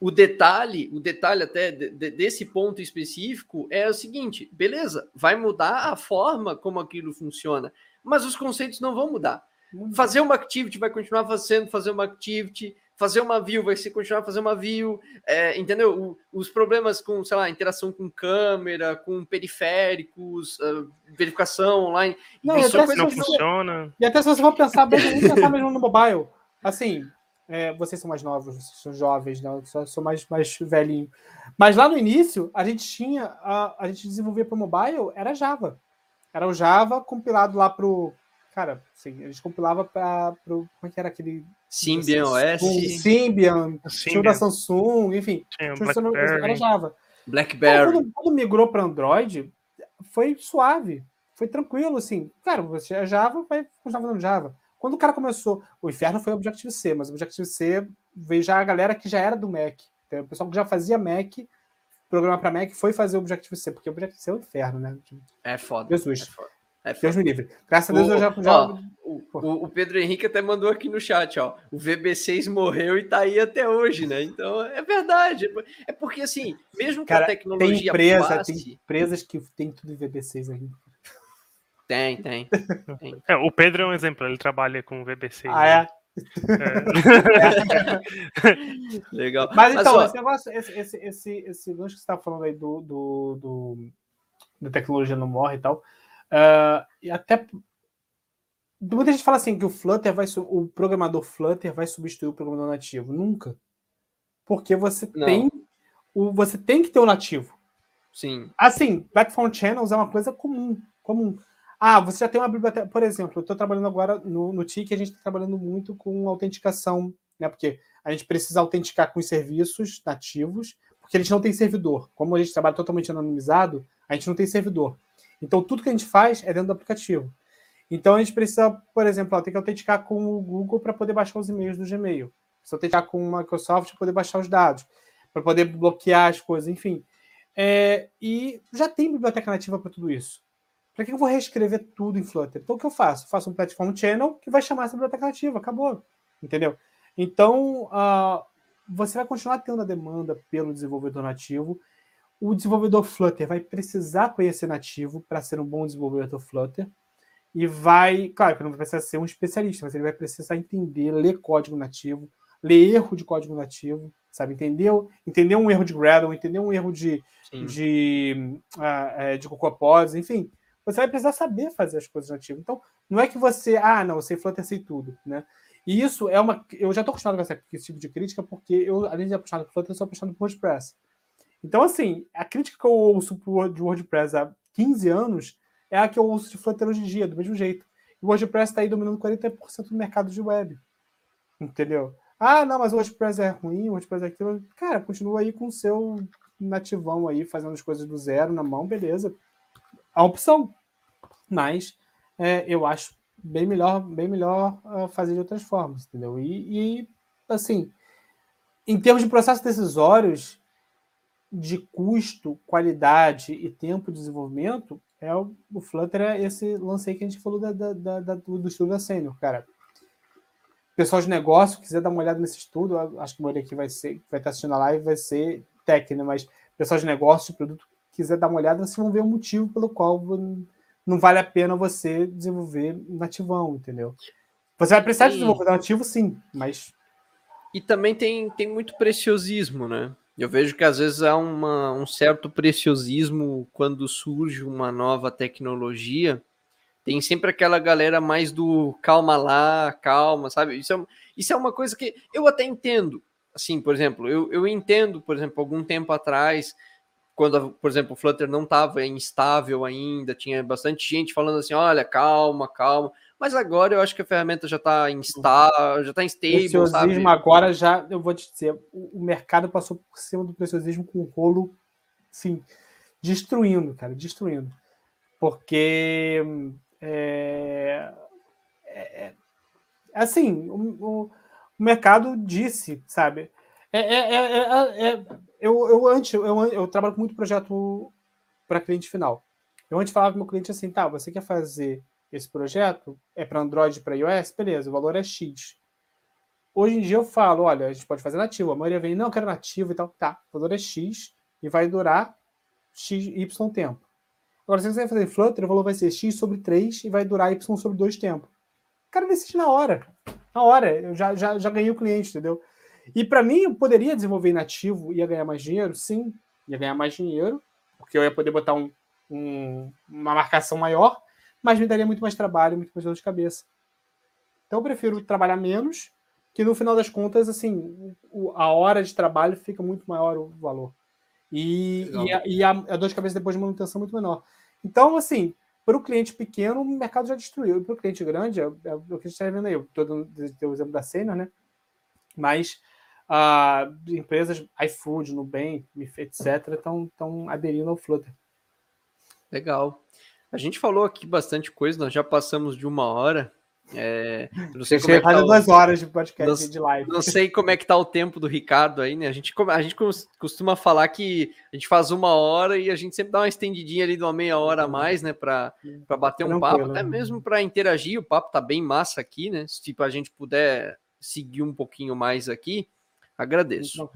Speaker 1: o detalhe, o detalhe até de, de, desse ponto específico é o seguinte: beleza, vai mudar a forma como aquilo funciona, mas os conceitos não vão mudar. Fazer uma activity vai continuar fazendo, fazer uma activity, fazer uma view vai ser continuar fazendo uma view, é, entendeu? O, os problemas com, sei lá, interação com câmera, com periféricos, uh, verificação online.
Speaker 2: Não, isso é não funciona.
Speaker 3: E até se você for pensar bem, pensar mesmo no mobile, assim, é, vocês são mais novos, vocês são jovens, né? Eu sou, mais, mais velhinho. Mas lá no início, a gente tinha, a, a gente desenvolvia para o mobile, era Java. Era o Java compilado lá para o. Cara, sim, a gente compilava para. Como é que era aquele.
Speaker 1: Symbian OS?
Speaker 3: Symbian, tinha da Samsung, enfim. Tinha era Java.
Speaker 1: Blackberry.
Speaker 3: Então, quando, quando migrou para Android, foi suave, foi tranquilo, assim. Cara, você é Java, vai continuar fazendo Java. Quando o cara começou, o inferno foi o Objective-C, mas o Objective-C veio já a galera que já era do Mac. O pessoal que já fazia Mac, programa para Mac, foi fazer o Objective-C, porque o Objective-C é o inferno, né?
Speaker 1: É foda.
Speaker 3: Jesus.
Speaker 1: É foda.
Speaker 3: É Deus me livre. Graças a Deus o, eu já. já...
Speaker 1: Ó, o, o, Pedro Henrique até mandou aqui no chat, ó. O VB6 morreu e tá aí até hoje, né? Então é verdade. É porque assim, mesmo que
Speaker 3: Cara,
Speaker 1: a tecnologia.
Speaker 3: Tem empresa, passe... tem empresas que tem tudo em VB6 aí.
Speaker 1: Tem, tem.
Speaker 2: tem. É, o Pedro é um exemplo, ele trabalha com VB6.
Speaker 3: Ah, é?
Speaker 1: é. [laughs] Legal.
Speaker 3: Mas então, Mas, esse negócio, esse, esse, esse, esse gancho que você está falando aí do, do, do, da tecnologia não morre e tal, uh, e até muita gente fala assim que o Flutter vai o programador Flutter vai substituir o programador nativo. Nunca. Porque você não. tem o você tem que ter o nativo.
Speaker 1: Sim.
Speaker 3: Assim, Background Channels é uma coisa comum, comum. Ah, você já tem uma biblioteca. Por exemplo, eu estou trabalhando agora no, no TIC, a gente está trabalhando muito com autenticação, né? Porque a gente precisa autenticar com os serviços nativos, porque gente não tem servidor. Como a gente trabalha totalmente anonimizado, a gente não tem servidor. Então, tudo que a gente faz é dentro do aplicativo. Então, a gente precisa, por exemplo, ter que autenticar com o Google para poder baixar os e-mails do Gmail. Precisa autenticar com o Microsoft para poder baixar os dados, para poder bloquear as coisas, enfim. É, e já tem biblioteca nativa para tudo isso. Para que eu vou reescrever tudo em Flutter? Então, o que eu faço? faço um platform channel que vai chamar essa biblioteca nativa, acabou. Entendeu? Então, uh, você vai continuar tendo a demanda pelo desenvolvedor nativo. O desenvolvedor Flutter vai precisar conhecer nativo para ser um bom desenvolvedor Flutter. E vai, claro que não vai precisar ser um especialista, mas ele vai precisar entender, ler código nativo, ler erro de código nativo, sabe? Entendeu? Entender um erro de Gradle, entender um erro de, de, uh, de Cocopods, enfim você vai precisar saber fazer as coisas nativas. Então, não é que você, ah, não, você Flutter sei tudo, né? E isso é uma. Eu já estou acostumado com esse tipo de crítica, porque eu, além de apaixonado por Flutter, eu sou apaixonado por WordPress. Então, assim, a crítica que eu ouço de WordPress há 15 anos é a que eu ouço de Flutter hoje em dia, do mesmo jeito. E o WordPress está aí dominando 40% do mercado de web. Entendeu? Ah, não, mas o WordPress é ruim, o WordPress é aquilo. Cara, continua aí com o seu nativão aí, fazendo as coisas do zero na mão, beleza. A opção mas é, eu acho bem melhor, bem melhor uh, fazer de outras formas, entendeu? E, e, assim, em termos de processos decisórios, de custo, qualidade e tempo de desenvolvimento, é o, o Flutter é esse lance aí que a gente falou da, da, da, do, do estudo da Sênior, cara. Pessoal de negócio, quiser dar uma olhada nesse estudo, acho que o Maria aqui vai ser, vai estar assistindo a live, vai ser técnico, né? mas pessoal de negócio, produto, quiser dar uma olhada, vocês vão ver o motivo pelo qual não vale a pena você desenvolver nativão, entendeu? Você vai precisar de desenvolver nativo, sim, mas.
Speaker 1: E também tem, tem muito preciosismo, né? Eu vejo que às vezes há uma, um certo preciosismo quando surge uma nova tecnologia. Tem sempre aquela galera mais do calma lá, calma, sabe? Isso é, isso é uma coisa que eu até entendo. Assim, por exemplo, eu, eu entendo, por exemplo, algum tempo atrás, quando, por exemplo, o Flutter não estava instável ainda, tinha bastante gente falando assim, olha, calma, calma. Mas agora eu acho que a ferramenta já está instável, já está stable, sabe?
Speaker 3: agora já, eu vou te dizer, o, mercado passou por cima do preciosismo com o rolo, sim, destruindo, cara, destruindo. Porque é, é, é assim, o, o, o mercado disse, sabe? É, é, é, é, eu, eu antes, eu, eu trabalho com muito projeto para cliente final. Eu antes falava para meu cliente assim, tá, você quer fazer esse projeto? É para Android para iOS? Beleza, o valor é X. Hoje em dia eu falo, olha, a gente pode fazer nativo. A maioria vem, não, eu quero nativo e tal. Tá, o valor é X e vai durar X, Y tempo. Agora, se você vai fazer Flutter, o valor vai ser X sobre 3 e vai durar Y sobre 2 tempo. o cara decide na hora. Na hora, eu já, já, já ganhei o cliente, entendeu? E para mim, eu poderia desenvolver nativo e ia ganhar mais dinheiro? Sim, ia ganhar mais dinheiro, porque eu ia poder botar um, um, uma marcação maior, mas me daria muito mais trabalho, muito mais dor de cabeça. Então eu prefiro trabalhar menos, que no final das contas, assim, a hora de trabalho fica muito maior o valor. E, e, a, e a, a dor de cabeça depois de manutenção é muito menor. Então, assim, para o cliente pequeno, o mercado já destruiu. E para o cliente grande, é, é, o que a gente está vendo aí. Eu estou dando o exemplo da Senior, né? Mas uh, empresas, iFood, Nubank, etc., estão aderindo ao Flutter.
Speaker 1: Legal. A gente falou aqui bastante coisa, nós já passamos de uma hora. É,
Speaker 3: não sei como é que tá duas horas de podcast não, de live.
Speaker 1: Não sei como é que tá o tempo do Ricardo aí, né? A gente, a gente costuma falar que a gente faz uma hora e a gente sempre dá uma estendidinha ali de uma meia hora a mais, né? Para bater um papo, até mesmo para interagir. O papo tá bem massa aqui, né? Se tipo, a gente puder seguir um pouquinho mais aqui, agradeço.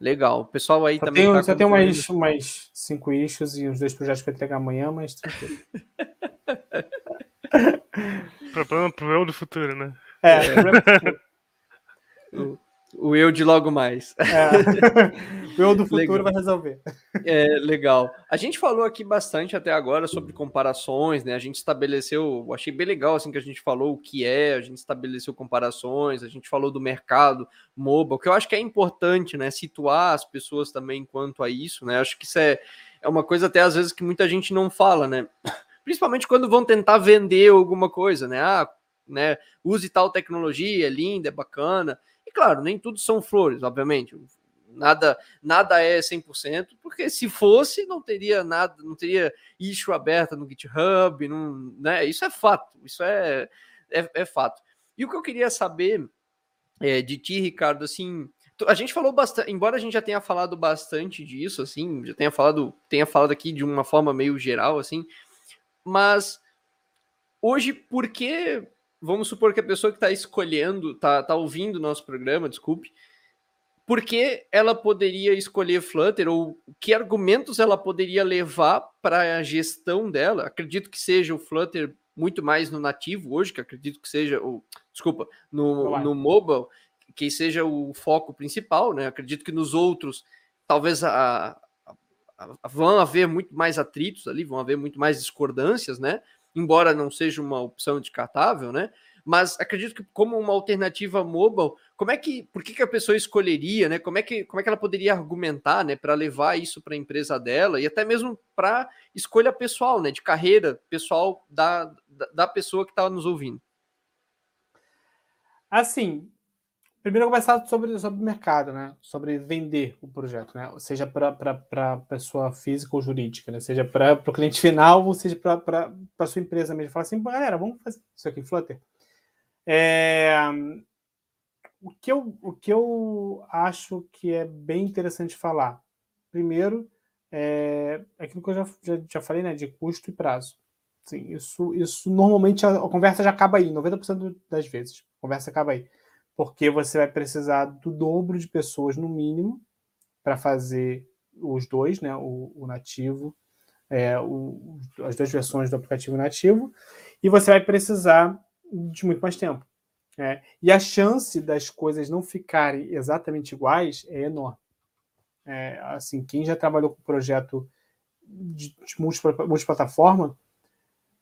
Speaker 1: Legal. O pessoal aí
Speaker 3: só
Speaker 1: também.
Speaker 3: Tenho, tá só tem mais, mais cinco issues e os dois projetos que eu entregar amanhã, mas tranquilo. [laughs]
Speaker 2: problema, problema do futuro, né?
Speaker 3: É, é. problema do futuro. [laughs]
Speaker 1: o, o eu de logo mais.
Speaker 3: É. [laughs] [laughs] O eu do futuro legal. vai resolver. [laughs]
Speaker 1: É, legal. A gente falou aqui bastante até agora sobre comparações, né? A gente estabeleceu, achei bem legal assim que a gente falou o que é, a gente estabeleceu comparações, a gente falou do mercado mobile, que eu acho que é importante, né? Situar as pessoas também quanto a isso, né? Acho que isso é, é uma coisa até às vezes que muita gente não fala, né? [coughs] Principalmente quando vão tentar vender alguma coisa, né? Ah, né? Use tal tecnologia, é linda, é bacana. E claro, nem tudo são flores, obviamente. Nada, nada é 100%, porque se fosse, não teria nada, não teria issue aberta no GitHub, não, né? Isso é fato, isso é, é, é fato. E o que eu queria saber é, de ti, Ricardo, assim, a gente falou bastante, embora a gente já tenha falado bastante disso, assim, já tenha falado, tenha falado aqui de uma forma meio geral, assim, mas hoje, por que, vamos supor que a pessoa que está escolhendo, está tá ouvindo o nosso programa, desculpe, por que ela poderia escolher Flutter ou que argumentos ela poderia levar para a gestão dela? Acredito que seja o Flutter muito mais no nativo hoje, que acredito que seja o desculpa, no, no mobile, que seja o foco principal, né? Acredito que nos outros talvez a, a, a, vão haver muito mais atritos ali, vão haver muito mais discordâncias, né? Embora não seja uma opção descartável, né? Mas acredito que como uma alternativa mobile, como é que, por que, que a pessoa escolheria, né? Como é que, como é que ela poderia argumentar, né, para levar isso para a empresa dela e até mesmo para escolha pessoal, né, de carreira pessoal da, da, pessoa que está nos ouvindo?
Speaker 3: Assim, primeiro começar sobre sobre o mercado, né? Sobre vender o projeto, né? Seja para pessoa física ou jurídica, né? Seja para o cliente final ou seja para a sua empresa mesmo. Falar assim, galera, vamos fazer isso aqui, Flutter. É, o, que eu, o que eu acho que é bem interessante falar, primeiro, é aquilo que eu já, já, já falei, né, de custo e prazo. Sim, isso, isso normalmente a, a conversa já acaba aí, 90% das vezes. A conversa acaba aí. Porque você vai precisar do dobro de pessoas, no mínimo, para fazer os dois, né? O, o nativo, é, o, as duas versões do aplicativo nativo, e você vai precisar de muito mais tempo. É, e a chance das coisas não ficarem exatamente iguais é enorme. É, assim, quem já trabalhou com projeto de, de multiplataforma,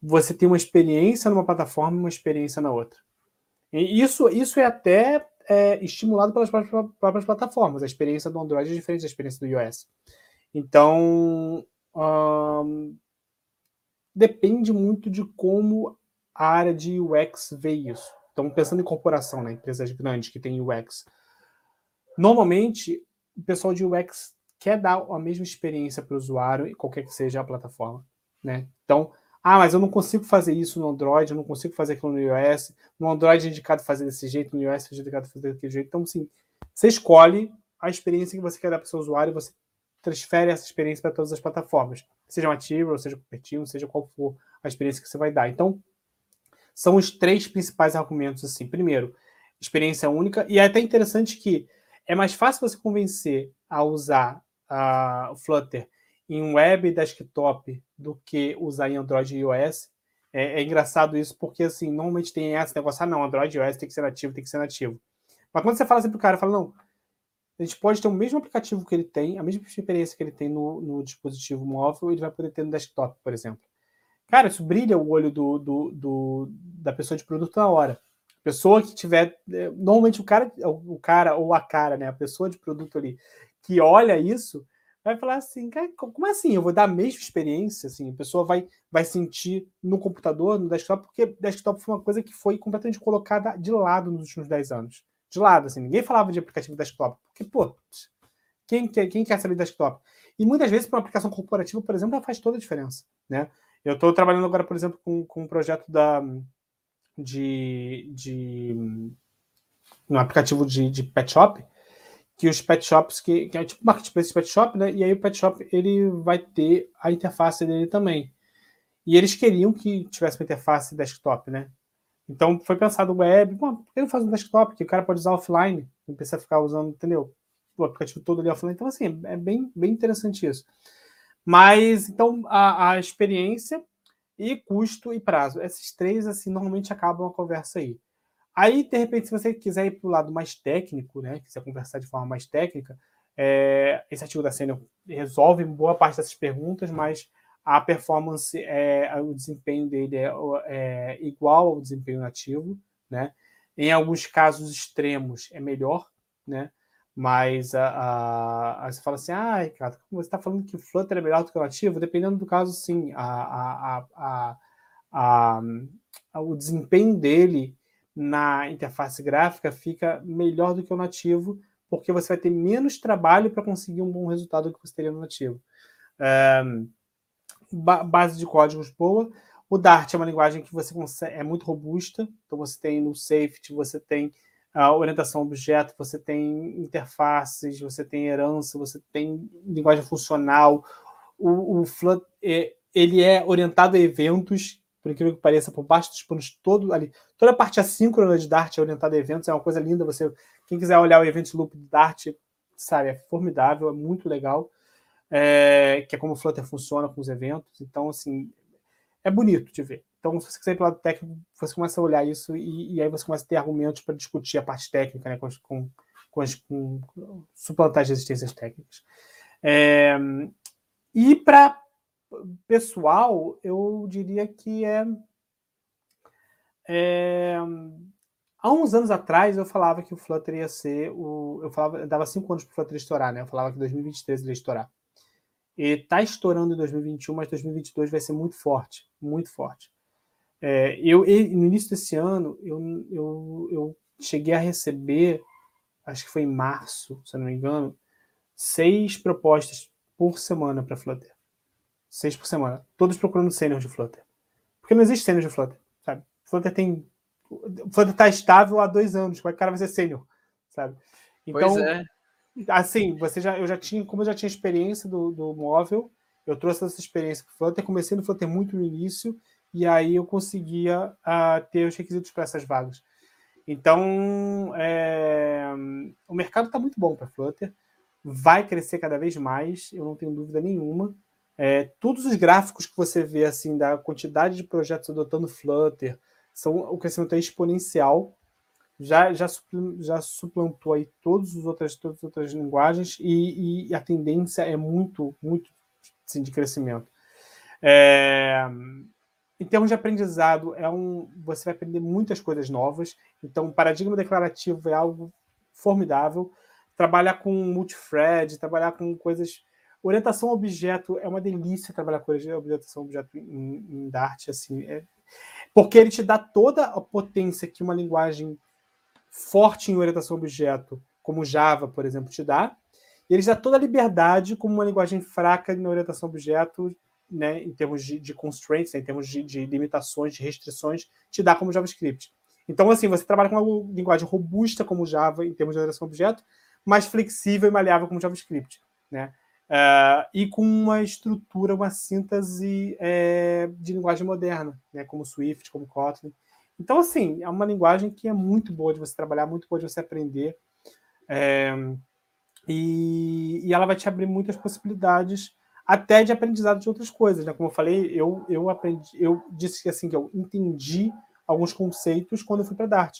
Speaker 3: você tem uma experiência numa plataforma e uma experiência na outra. E isso, isso é até é, estimulado pelas próprias, próprias, plataformas. A experiência do Android é diferente da experiência do iOS. Então, hum, depende muito de como a área de UX vê isso. Então, pensando em corporação, né, empresas grandes que têm UX, normalmente o pessoal de UX quer dar a mesma experiência para o usuário, qualquer que seja a plataforma. Né? Então, ah, mas eu não consigo fazer isso no Android, eu não consigo fazer aquilo no iOS. No Android é indicado fazer desse jeito, no iOS é indicado fazer daquele jeito. Então, sim, você escolhe a experiência que você quer dar para o seu usuário e você transfere essa experiência para todas as plataformas. Seja Matilda, seja Cupertino, seja qual for a experiência que você vai dar. Então, são os três principais argumentos. Assim, primeiro, experiência única e é até interessante que é mais fácil você convencer a usar o Flutter em web e desktop do que usar em Android e iOS. É, é, engraçado isso, porque assim, normalmente tem esse negócio, ah, não, Android OS tem que ser nativo, tem que ser nativo. Mas quando você fala assim pro cara, fala, não, a gente pode ter o mesmo aplicativo que ele tem, a mesma experiência que ele tem no, no dispositivo móvel, ele vai poder ter no desktop, por exemplo. Cara, isso brilha o olho do, do, do da pessoa de produto na hora. Pessoa que tiver. É, normalmente o cara, o cara ou a cara, né? A pessoa de produto ali que olha isso, vai falar assim, como assim? Eu vou dar a mesma experiência? Assim, a pessoa vai, vai sentir no computador, no desktop, porque desktop foi uma coisa que foi completamente colocada de lado nos últimos 10 anos. De lado, assim, ninguém falava de aplicativo desktop. Porque, pô, quem quer, quem quer saber desktop? E muitas vezes, para uma aplicação corporativa, por exemplo, ela faz toda a diferença. Né? Eu estou trabalhando agora, por exemplo, com, com um projeto da, de, de um aplicativo de, de pet shop, que os pet shops, que, que é tipo marketplace pet shop, né? E aí o pet shop ele vai ter a interface dele também. E eles queriam que tivesse uma interface desktop, né? Então foi pensado web, bom, por que não faz um desktop? Que o cara pode usar offline, não precisa ficar usando, entendeu? O aplicativo todo ali offline. Então, assim, é bem, bem interessante isso. Mas, então, a, a experiência e custo e prazo. Esses três, assim, normalmente acabam a conversa aí. Aí, de repente, se você quiser ir para o lado mais técnico, né, quiser conversar de forma mais técnica, é, esse artigo da Senior resolve boa parte dessas perguntas, mas a performance, é, o desempenho dele é, é, igual ao desempenho nativo, né? Em alguns casos extremos é melhor, né? Mas a, a, você fala assim, ah, Ricardo, você está falando que o Flutter é melhor do que o nativo? Dependendo do caso, sim. A, o desempenho dele na interface gráfica fica melhor do que o nativo, porque você vai ter menos trabalho para conseguir um bom resultado do que você teria no nativo. Base de códigos boa. O Dart é uma linguagem que você consegue, é muito robusta, então você tem no safety, você tem a orientação a objeto, você tem interfaces, você tem herança, você tem linguagem funcional. O, o Flutter, é, ele é orientado a eventos, por incrível que pareça, por baixo dos panos todo ali. Toda a parte assíncrona de Dart é orientada a eventos, é uma coisa linda. Você, quem quiser olhar o Event Loop de Dart, sabe, é formidável, é muito legal. É, que é como o Flutter funciona com os eventos. Então, assim, é bonito de ver. Então, se você quiser ir para o lado técnico, você começa a olhar isso e, e aí você começa a ter argumentos para discutir a parte técnica, né, com, com, com, com suplantar as resistências técnicas. É, e para pessoal, eu diria que é, é, Há uns anos atrás eu falava que o Flutter ia ser o. Eu falava, eu dava cinco anos para o Flutter estourar, né? Eu falava que 2023 ele ia estourar. E está estourando em 2021, mas 2022 vai ser muito forte, muito forte. É, eu, no início desse ano, eu, eu, eu cheguei a receber, acho que foi em março, se eu não me engano, seis propostas por semana para Flutter. Seis por semana. Todos procurando sênior de Flutter. Porque não existe sênior de Flutter, sabe? Flutter tem. Flutter está estável há dois anos. Como é que o cara vai ser sênior, sabe? Então, pois é. assim, você já, eu já tinha, como eu já tinha experiência do, do móvel, eu trouxe essa experiência para o Flutter. Comecei no Flutter muito no início e aí eu conseguia uh, ter os requisitos para essas vagas. Então, é, o mercado está muito bom para Flutter, vai crescer cada vez mais, eu não tenho dúvida nenhuma. É, todos os gráficos que você vê assim da quantidade de projetos adotando Flutter são o crescimento é exponencial. Já, já, já suplantou aí todas as outras, todas as outras linguagens e, e a tendência é muito, muito de crescimento. É, em termos de aprendizado, é um, você vai aprender muitas coisas novas. Então, o paradigma declarativo é algo formidável. Trabalhar com multithread, trabalhar com coisas Orientação a objeto é uma delícia trabalhar com orientação a objeto em, em Dart, assim, é... porque ele te dá toda a potência que uma linguagem forte em orientação a objeto, como Java, por exemplo, te dá, e ele te dá toda a liberdade como uma linguagem fraca em orientação a objeto, né, em termos de, de constraints, né, em termos de, de, limitações, de restrições, te dá como JavaScript. Então, assim, você trabalha com uma linguagem robusta como Java em termos de orientação a objeto, mais flexível e maleável como JavaScript, né? Uh, e com uma estrutura, uma síntese é, de linguagem moderna, né, como Swift, como Kotlin. Então, assim, é uma linguagem que é muito boa de você trabalhar, muito boa de você aprender. É, e, e, ela vai te abrir muitas possibilidades, até de aprendizado de outras coisas, né? Como eu falei, eu, eu aprendi, eu disse que assim que eu entendi alguns conceitos quando eu fui para Dart,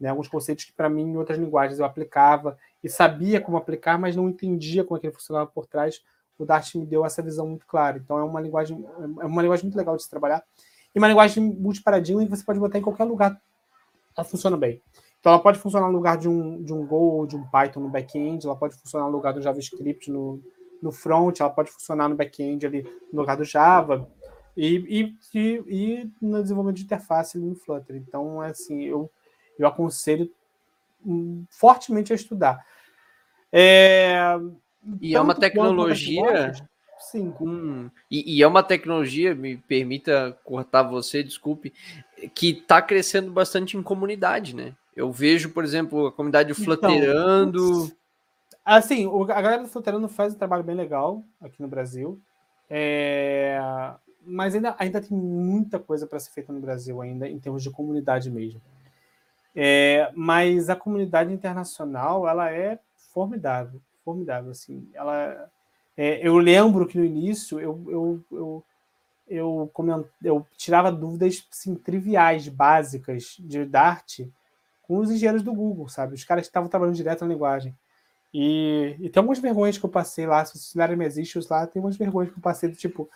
Speaker 3: né? Alguns conceitos que para mim em outras linguagens eu aplicava e sabia como aplicar, mas não entendia como aquilo funcionava por trás. O Dart me deu essa visão muito clara. Então é uma linguagem é uma linguagem muito legal de se trabalhar e uma linguagem multiparadigma que você pode botar em qualquer lugar. Ela funciona bem. Então ela pode funcionar no lugar de um, de um Go ou de um Python no back-end, ela pode funcionar no lugar do JavaScript no, no front, ela pode funcionar no back-end ali no lugar do Java e, e, e, e, no desenvolvimento de interface no Flutter. Então, assim, eu, eu aconselho hum, fortemente a estudar. É,
Speaker 1: e é uma tecnologia. Sim. Com, e, e, é uma tecnologia, me permita cortar você, desculpe, que está crescendo bastante em comunidade, né? Eu vejo, por exemplo, a comunidade então, flutterando.
Speaker 3: Assim, a galera do Flutterando faz um trabalho bem legal aqui no Brasil. É, mas ainda, ainda tem muita coisa para ser feita no Brasil, ainda em termos de comunidade mesmo. É, mas a comunidade internacional ela é formidável, formidável assim. Ela, é, eu lembro que no início eu eu, eu, eu, coment, eu tirava dúvidas assim, triviais, básicas de Dart com os engenheiros do Google, sabe? Os caras que estavam trabalhando direto na linguagem. E, e tem algumas vergonhas que eu passei lá, se vocês minhas issues lá, tem umas vergonhas que eu passei, tipo,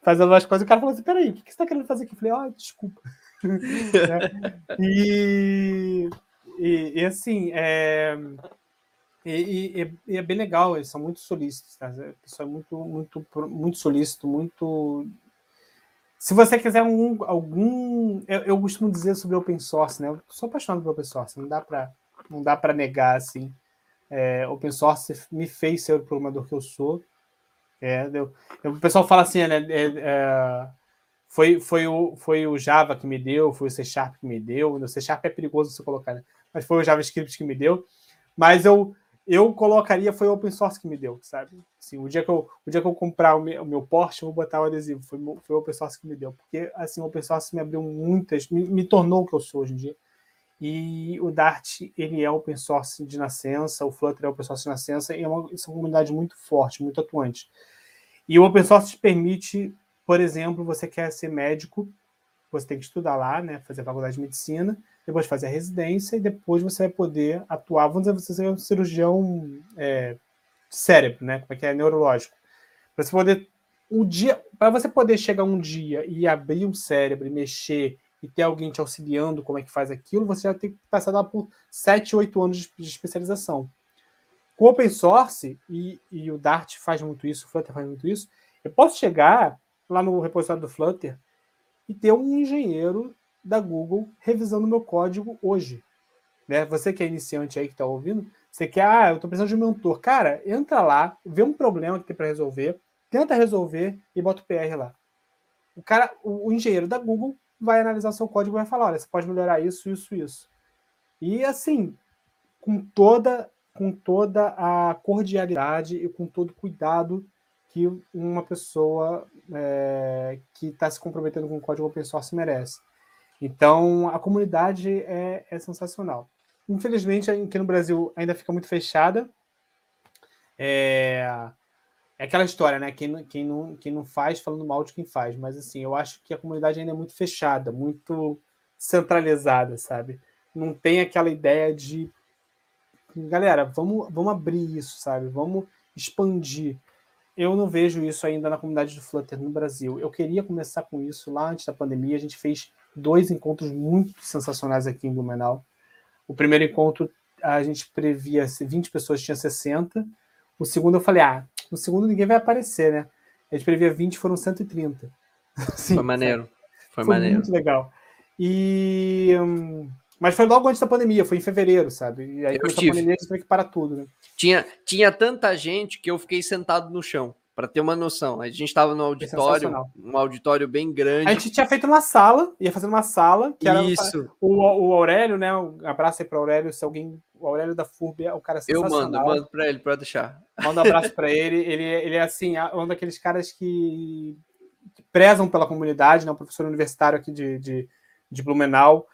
Speaker 3: fazendo as coisas, o cara falou assim, peraí, o que você está querendo fazer aqui? Eu falei, ó, oh, desculpa. [laughs] é, e, e, e, assim, é, e, e, é bem legal, eles são muito solícitos, tá? o pessoal é muito, muito, muito solícito, muito se você quiser algum. algum eu, eu, costumo dizer sobre open source, né? Eu sou apaixonado por open source, não dá para não dá para negar assim. É, open source me fez ser o programador que eu sou. É, o pessoal fala assim, né? É, é, foi, foi, o, foi o Java que me deu, foi o C Sharp que me deu. O C Sharp é perigoso você colocar, né? Mas foi o JavaScript que me deu. Mas eu, eu colocaria foi o open source que me deu, sabe? Assim, o dia que eu, o dia que eu comprar o meu, o meu Porsche, eu vou botar o adesivo. Foi, foi o open source que me deu, porque assim o open source me abriu muitas, me, me tornou o que eu sou hoje em dia. E o Dart ele é open source de nascença, o Flutter é open source de nascença, e é uma, é uma comunidade muito forte, muito atuante. E o open source te permite, por exemplo, você quer ser médico, você tem que estudar lá, né, fazer a faculdade de medicina, depois fazer a residência e depois você vai poder atuar. Vamos dizer, você ser um cirurgião é, cérebro, né? Como é que é neurológico. Para você poder um dia, para você poder chegar um dia e abrir um cérebro e mexer e ter alguém te auxiliando como é que faz aquilo, você já tem que passar por 7, 8 anos de, especialização. Com open source, e, e, o Dart faz muito isso, o Flutter faz muito isso, eu posso chegar lá no repositório do Flutter e ter um engenheiro da Google revisando meu código hoje. Né? Você que é iniciante aí que está ouvindo, você quer, ah, eu estou precisando de um mentor. Cara, entra lá, vê um problema que tem para resolver, tenta resolver e bota o PR lá. O cara, o, o engenheiro da Google vai analisar seu código e vai falar, olha, você pode melhorar isso, isso, isso. E assim, com toda com toda a cordialidade e com todo o cuidado que uma pessoa é, que está se comprometendo com o código open source merece. Então, a comunidade é, é sensacional. Infelizmente, aqui no Brasil ainda fica muito fechada. É, é aquela história, né? Quem, quem, não, quem não faz falando mal de quem faz. Mas, assim, eu acho que a comunidade ainda é muito fechada, muito centralizada, sabe? Não tem aquela ideia de. Galera, vamos, vamos abrir isso, sabe? Vamos expandir. Eu não vejo isso ainda na comunidade do Flutter no Brasil. Eu queria começar com isso lá antes da pandemia. A gente fez dois encontros muito sensacionais aqui em Blumenau. O primeiro encontro a gente previa 20 pessoas, tinha 60. O segundo eu falei, ah, no segundo ninguém vai aparecer, né? A gente previa 20, foram 130. [laughs]
Speaker 1: Sim, foi maneiro. Foi, foi maneiro.
Speaker 3: muito legal. E hum, mas foi logo antes da pandemia, foi em fevereiro, sabe? E aí, com a pandemia, a gente teve que parar tudo, né?
Speaker 1: Tinha, tinha tanta gente que eu fiquei sentado no chão. Para ter uma noção, a gente estava no auditório, um auditório bem grande.
Speaker 3: A gente tinha feito uma sala, ia fazer uma sala, que era Isso. O, o Aurélio, né? Um abraço aí para o Aurélio, se alguém. O Aurélio da FURB é o cara
Speaker 1: sensacional. Eu mando, mando para ele, para deixar.
Speaker 3: Manda um abraço para ele. Ele, ele é assim, um daqueles caras que, que prezam pela comunidade, né? Um professor universitário aqui de, de, de Blumenau.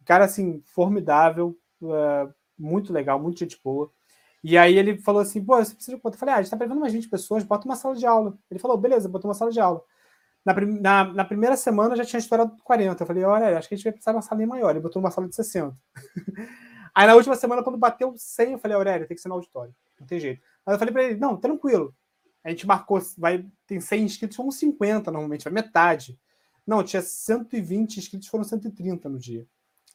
Speaker 3: Um cara assim, formidável, uh, muito legal, muito gente boa. E aí ele falou assim, pô, você precisa de quanto? Eu falei, ah, a gente tá prevendo umas 20 pessoas, bota uma sala de aula. Ele falou, beleza, botou uma sala de aula. Na, na, na primeira semana já tinha estourado 40. Eu falei, olha, acho que a gente vai precisar de uma sala maior. Ele botou uma sala de 60. [laughs] aí na última semana, quando bateu 100, eu falei, Aurélio, tem que ser no auditório. Não tem jeito. Aí eu falei pra ele, não, tranquilo. A gente marcou, vai, tem 100 inscritos, são 50 normalmente, vai metade. Não, tinha 120 inscritos, foram 130 no dia.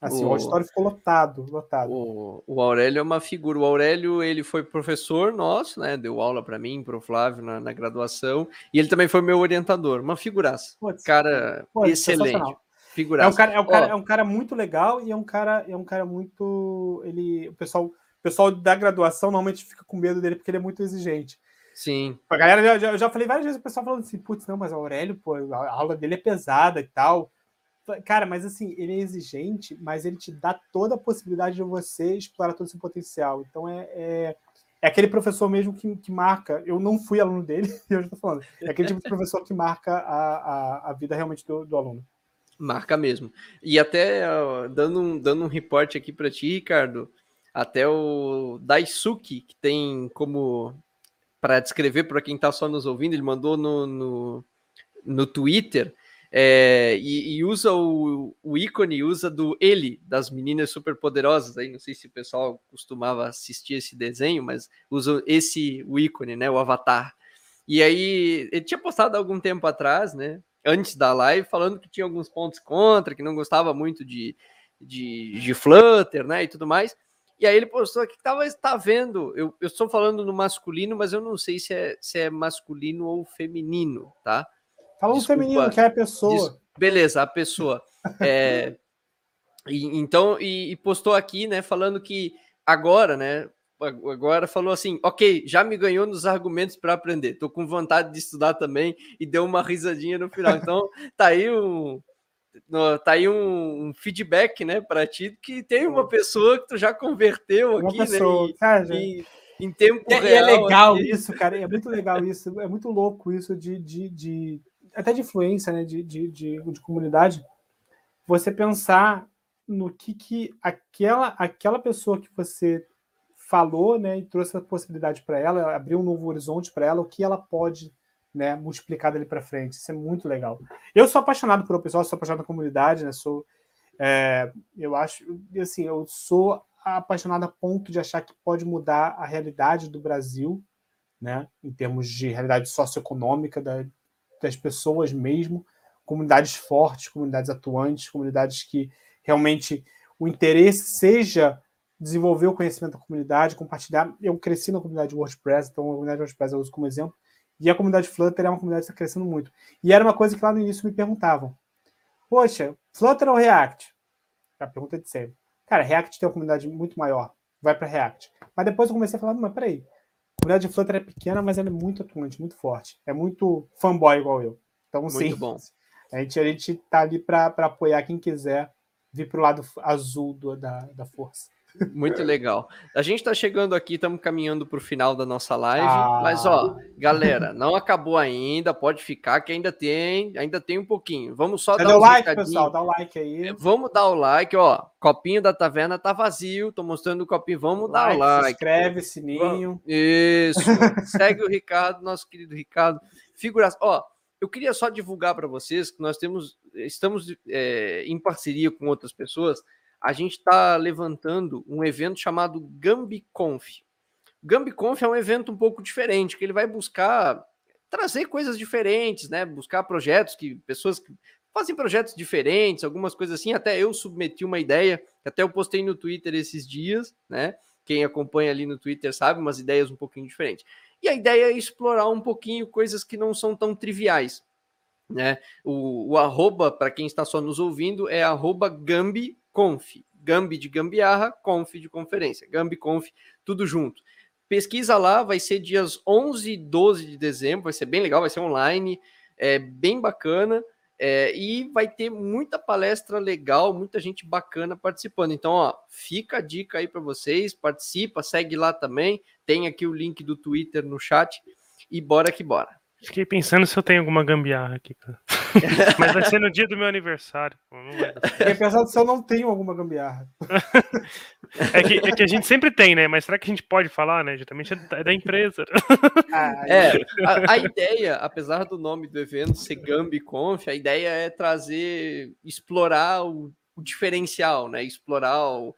Speaker 3: Assim, o, o auditório ficou lotado, lotado.
Speaker 1: O, o Aurélio é uma figura. O Aurélio, ele foi professor nosso, né? Deu aula para mim, para o Flávio na, na, graduação, e ele também foi meu orientador. Uma figuraça. Pode cara pode, excelente.
Speaker 3: Figuraça. É um cara, é um cara, é um cara muito legal e é um cara, é um cara muito. Ele, o pessoal, o pessoal da graduação normalmente fica com medo dele porque ele é muito exigente.
Speaker 1: Sim.
Speaker 3: A galera, já, já, eu já falei várias vezes o pessoal falando assim, putz, não, mas o Aurélio, pô, a aula dele é pesada e tal. Cara, mas assim, ele é exigente, mas ele te dá toda a possibilidade de você explorar todo o seu potencial. Então é, é, é aquele professor mesmo que, que marca. Eu não fui aluno dele, [laughs] eu já estou falando. É aquele tipo de professor que marca a, a, a vida realmente do, do aluno.
Speaker 1: Marca mesmo. E até uh, dando, um, dando um reporte aqui para ti, Ricardo, até o Daisuke, que tem como para descrever para quem está só nos ouvindo, ele mandou no, no, no Twitter é, e, e, usa o, o, ícone, usa do ele, das meninas superpoderosas. Aí não sei se o pessoal costumava assistir esse desenho, mas usa esse o ícone, né? O avatar. E aí ele tinha postado algum tempo atrás, né? Antes da live, falando que tinha alguns pontos contra, que não gostava muito de, de, de Flutter, né? E tudo mais. E aí ele postou aqui que tava está vendo. Eu, eu estou falando no masculino, mas eu não sei se é, se é masculino ou feminino, tá?
Speaker 3: Fala um feminino, que é a pessoa. Des...
Speaker 1: Beleza, a pessoa. É... [laughs] e, então, e, e, postou aqui, né, falando que agora, né, agora falou assim, ok, já me ganhou nos argumentos para aprender, tô com vontade de estudar também, e deu uma risadinha no final. Então, [laughs] tá aí um, no, tá aí um, um feedback, né, para ti, que tem uma pessoa que tu já converteu uma aqui, né, pessoa, né, e, cara, e, em tempo
Speaker 3: é,
Speaker 1: real. E
Speaker 3: é legal aqui. isso, cara, é muito legal isso, é muito louco isso de, de, de até de influência, né, de, de, de, de comunidade, você pensar no que, que aquela, aquela pessoa que você falou, né, e trouxe a possibilidade para ela, abriu um novo horizonte para ela, o que ela pode, né, multiplicar dali para frente. Isso é muito legal. Eu sou apaixonado pelo pessoal, sou apaixonado pela comunidade, né, sou, é, eu acho, assim, eu sou apaixonado a ponto de achar que pode mudar a realidade do Brasil, né, em termos de realidade socioeconômica da, das pessoas mesmo, comunidades fortes, comunidades atuantes, comunidades que realmente o interesse seja desenvolver o conhecimento da comunidade, compartilhar. Eu cresci na comunidade WordPress, então a comunidade WordPress eu uso como exemplo, e a comunidade Flutter é uma comunidade que está crescendo muito. E era uma coisa que lá no início me perguntavam: Poxa, Flutter ou React? A pergunta é de sempre. Cara, React tem uma comunidade muito maior, vai para React. Mas depois eu comecei a falar: mas peraí, comunidade de Flutter é pequena, mas ela é muito atuante, muito forte. É muito fanboy igual eu. Então, muito sim, bom. A gente, a gente tá ali para apoiar quem quiser vir para o lado azul do, da, da força.
Speaker 1: Muito legal. A gente está chegando aqui, estamos caminhando para o final da nossa live, ah. mas ó, galera, não acabou ainda, pode ficar que ainda tem, ainda tem um pouquinho. Vamos só
Speaker 3: dar um like, pessoal, dá o like aí.
Speaker 1: Vamos dar o like, ó. Copinho da taverna tá vazio, tô mostrando o copinho, vamos like, dar o like. Se
Speaker 3: inscreve, sininho.
Speaker 1: Isso. [laughs] Segue o Ricardo, nosso querido Ricardo. Figuras, ó, eu queria só divulgar para vocês que nós temos, estamos é, em parceria com outras pessoas a gente está levantando um evento chamado GambiConf. GambiConf é um evento um pouco diferente, que ele vai buscar trazer coisas diferentes, né? Buscar projetos que pessoas que fazem projetos diferentes, algumas coisas assim. Até eu submeti uma ideia, até eu postei no Twitter esses dias, né? Quem acompanha ali no Twitter sabe, umas ideias um pouquinho diferentes. E a ideia é explorar um pouquinho coisas que não são tão triviais. Né? O, o arroba, para quem está só nos ouvindo, é arroba Gambi Conf. Gambi de gambiarra, Conf de conferência. Gambi Conf, tudo junto. Pesquisa lá, vai ser dias 11 e 12 de dezembro, vai ser bem legal, vai ser online, é bem bacana. É, e vai ter muita palestra legal, muita gente bacana participando. Então, ó, fica a dica aí para vocês, participa, segue lá também. Tem aqui o link do Twitter no chat e bora que bora.
Speaker 2: Fiquei pensando se eu tenho alguma gambiarra aqui. [laughs] Mas vai ser no dia do meu aniversário. Pô, não vai.
Speaker 3: E apesar se eu não tenho alguma gambiarra. [laughs]
Speaker 2: é, que, é que a gente sempre tem, né? Mas será que a gente pode falar, né? Justamente é da empresa. [laughs]
Speaker 3: Ah,
Speaker 1: É, a, a ideia, apesar do nome do evento ser GambiConf, a ideia é trazer, explorar o, o diferencial, né? Explorar o-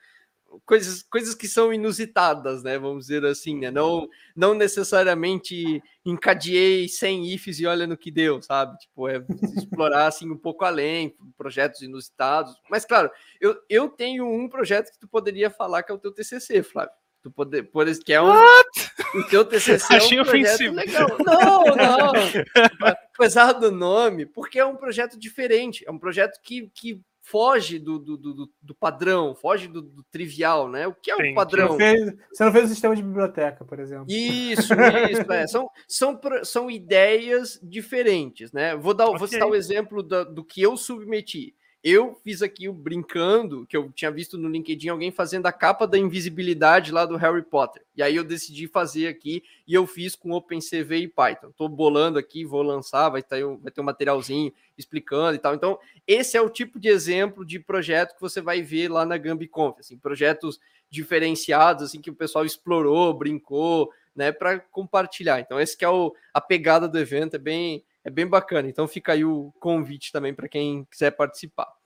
Speaker 1: coisas, coisas que são inusitadas, né? Vamos dizer assim, né? Não, não necessariamente encadeei 100 ifs e olha no que deu, sabe? Tipo, é explorar assim um pouco além, projetos inusitados. Mas claro, eu, eu tenho um projeto que tu poderia falar que é o teu TCC, Flávio. Tu poder, por, que é um, o teu TCC é
Speaker 2: Achei
Speaker 1: um projeto
Speaker 2: ofensivo.
Speaker 1: legal. Não, não. [laughs] Apesar do nome, porque é um projeto diferente, é um projeto que, que foge do, do, do, do padrão, foge do, do trivial, né? O que é o
Speaker 2: Entendi.
Speaker 3: Você
Speaker 1: padrão?
Speaker 3: não, fez, você não fez o sistema de biblioteca, por exemplo.
Speaker 1: Isso, isso, é. São, são, são ideias diferentes, né? Vou, dar, vou
Speaker 2: Ok.
Speaker 1: citar o exemplo da- do que eu submeti. Eu fiz aqui o brincando, que eu tinha visto no LinkedIn alguém fazendo a capa da invisibilidade lá do Harry Potter. E aí eu decidi fazer aqui e eu fiz com OpenCV e Python. Tô bolando aqui, vou lançar, vai ter, um- vai ter um materialzinho explicando e tal. Então, esse é o tipo de exemplo de projeto que você vai ver lá na GambiConf, assim, projetos diferenciados, assim, que o pessoal explorou, brincou, né, para compartilhar. Então, esse que é o, a pegada do evento, é bem, é bem bacana. Então, fica aí o convite também para quem quiser participar.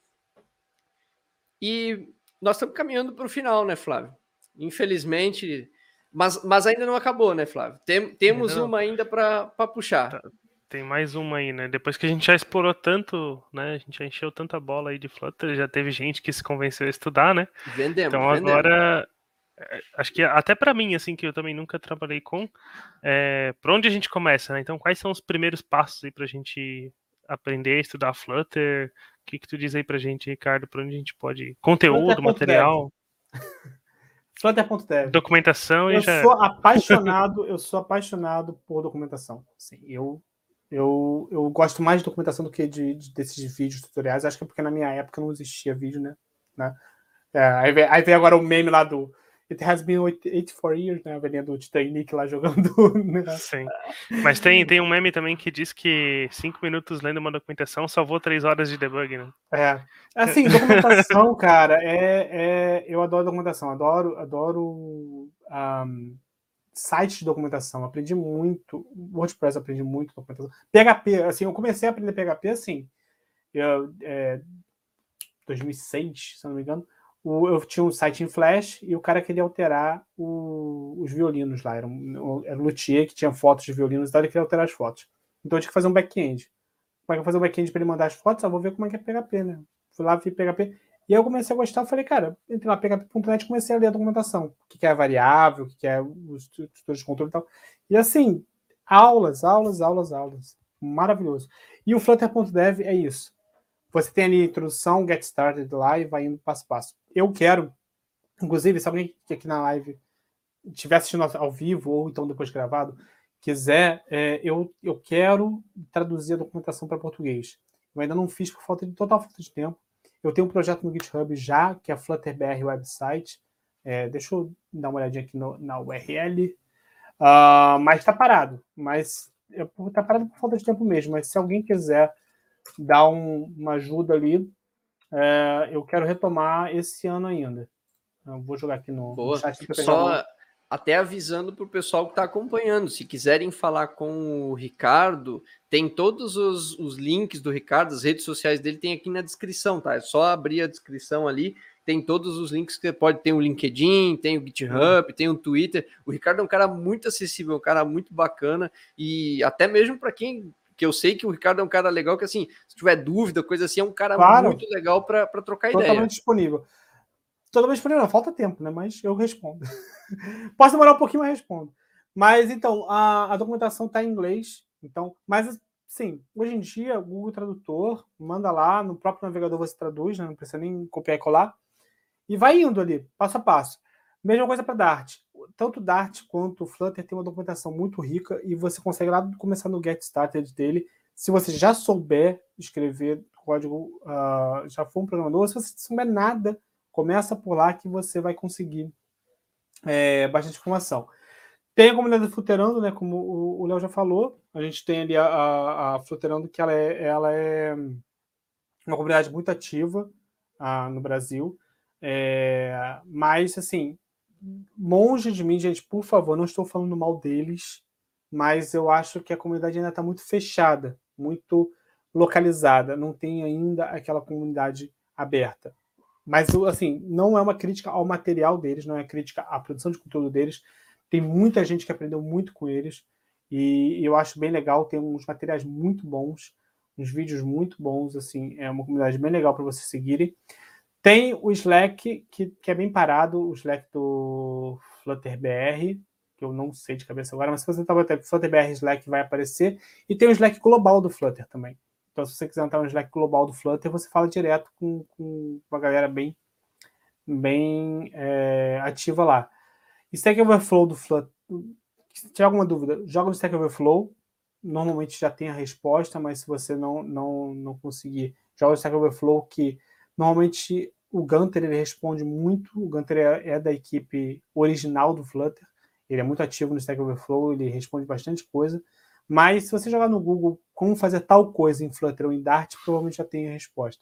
Speaker 1: E nós estamos caminhando para o final, né, Flávio? Infelizmente, mas, mas ainda não acabou, né, Flávio? Tem- temos
Speaker 2: não.
Speaker 1: uma ainda para puxar.
Speaker 2: Tá. Tem mais uma aí, né? Depois que a gente já explorou tanto, né? A gente já encheu tanta bola aí de Flutter, já teve gente que se convenceu a estudar, né?
Speaker 1: Vendemos,
Speaker 2: Então
Speaker 1: vendemos.
Speaker 2: agora, é, acho que até para mim, assim, que eu também nunca trabalhei com, é, por onde a gente começa, né? Então, quais são os primeiros passos aí para a gente aprender a estudar Flutter? O que, que tu diz aí pra gente, Ricardo? Por onde a gente pode. Conteúdo,
Speaker 3: Flutter.dev.
Speaker 2: material,
Speaker 3: Flutter.dev.
Speaker 2: documentação e
Speaker 3: Eu
Speaker 2: já.
Speaker 3: sou apaixonado, eu sou apaixonado por documentação. Assim, eu, eu, eu gosto mais de documentação do que de, de- desses vídeos tutoriais. Acho que é porque na minha época não existia vídeo, né? né? É, aí, vem, aí vem agora o meme lá do It has been 84 years, né? A velhinha do Titanic lá jogando. [laughs] né?
Speaker 2: Sim. Mas tem, tem um meme também que diz que cinco minutos lendo uma documentação salvou três horas de debug, né?
Speaker 3: É. Assim, documentação, [laughs] cara, é, é, eu adoro documentação, adoro, adoro um, sites de documentação. Aprendi muito, WordPress aprendi muito documentação. PHP, assim, eu comecei a aprender PHP assim, eu, é, 2006, se não me engano. O- eu tinha um site em Flash e o cara queria alterar o- os violinos lá. Era um, era luthier que tinha fotos de violinos e tal, ele queria alterar as fotos. Então eu tinha que fazer um back-end. Como é que eu vou fazer um back-end para ele mandar as fotos? Ah, vou ver como é que é PHP, né? Fui lá, vi PHP. E aí eu comecei a gostar, falei, cara, entrei lá php.net e comecei a ler a documentação. O que é a variável, o que que é os tutores de controle e tal. E assim, aulas, aulas, aulas, aulas. Maravilhoso. E o Flutter.dev é isso. Você tem ali a introdução, get started lá e vai indo passo a passo. Eu quero, inclusive, se alguém que aqui na live estiver assistindo ao vivo ou então depois gravado, quiser, é, eu, eu quero traduzir a documentação para português. Eu ainda não fiz por falta de total falta de tempo. Eu tenho um projeto no GitHub já, que é a FlutterBR Website. É, deixa eu dar uma olhadinha aqui no- na URL. Ah, mas está parado. Mas está parado por falta de tempo mesmo. Mas se alguém quiser dar um- uma ajuda ali, é, eu quero retomar esse ano ainda. Eu vou jogar aqui no,
Speaker 1: Boa.
Speaker 3: chat.
Speaker 1: Só até avisando para o pessoal que está acompanhando, se quiserem falar com o Ricardo, tem todos os, os links do Ricardo, as redes sociais dele tem aqui na descrição, tá? É só abrir a descrição ali, tem todos os links que você pode, tem o LinkedIn, tem o GitHub, tem o Twitter. O Ricardo é um cara muito acessível, um cara muito bacana e até mesmo para quem que eu sei que o Ricardo é um cara legal, que assim, se tiver dúvida, coisa assim, é um cara
Speaker 3: Claro.
Speaker 1: muito legal para trocar ideia.
Speaker 3: Totalmente disponível. Totalmente disponível, não, falta tempo, né? Mas eu respondo. [laughs] Posso demorar um pouquinho, mas respondo. Mas então, a, a documentação está em inglês. Então, mas sim, hoje em dia, o Google Tradutor manda lá, no próprio navegador você traduz, né? não precisa nem copiar e colar. E vai indo ali, passo a passo. Mesma coisa para Dart. Tanto Dart quanto Flutter tem uma documentação muito rica e você consegue lá começar no Get Started dele. Se você já souber escrever código, ah, já for um programador, se você não souber nada, começa por lá que você vai conseguir é, bastante informação. Tem a comunidade Fluterando, né? Como o Léo já falou. A gente tem ali a, a, a que ela é, ela é uma comunidade muito ativa ah, no Brasil. É, mas, assim, longe de mim, gente, por favor, não estou falando mal deles, mas eu acho que a comunidade ainda está muito fechada, muito localizada, não tem ainda aquela comunidade aberta. Mas, assim, não é uma crítica ao material deles, não é crítica à produção de conteúdo deles. Tem muita gente que aprendeu muito com eles e eu acho bem legal. Tem uns materiais muito bons, uns vídeos muito bons. Assim, é uma comunidade bem legal para vocês seguirem. Tem o Slack, que, que é bem parado, o Slack do Flutter BR, que eu não sei de cabeça agora, mas se você estava até Flutter BR Slack vai aparecer. E tem o Slack global do Flutter também. Então, se você quiser entrar no Slack global do Flutter, você fala direto com, com uma galera bem, bem é, ativa lá. Stack Overflow do Flutter. Se tiver alguma dúvida, joga no Stack Overflow. Normalmente já tem a resposta, mas se você não, não, não conseguir, joga no Stack Overflow, que normalmente o Gunter ele responde muito. O Gunter é, é da equipe original do Flutter. Ele é muito ativo no Stack Overflow, ele responde bastante coisa. Mas se você jogar no Google como fazer tal coisa em Flutter ou em Dart, provavelmente já tem a resposta.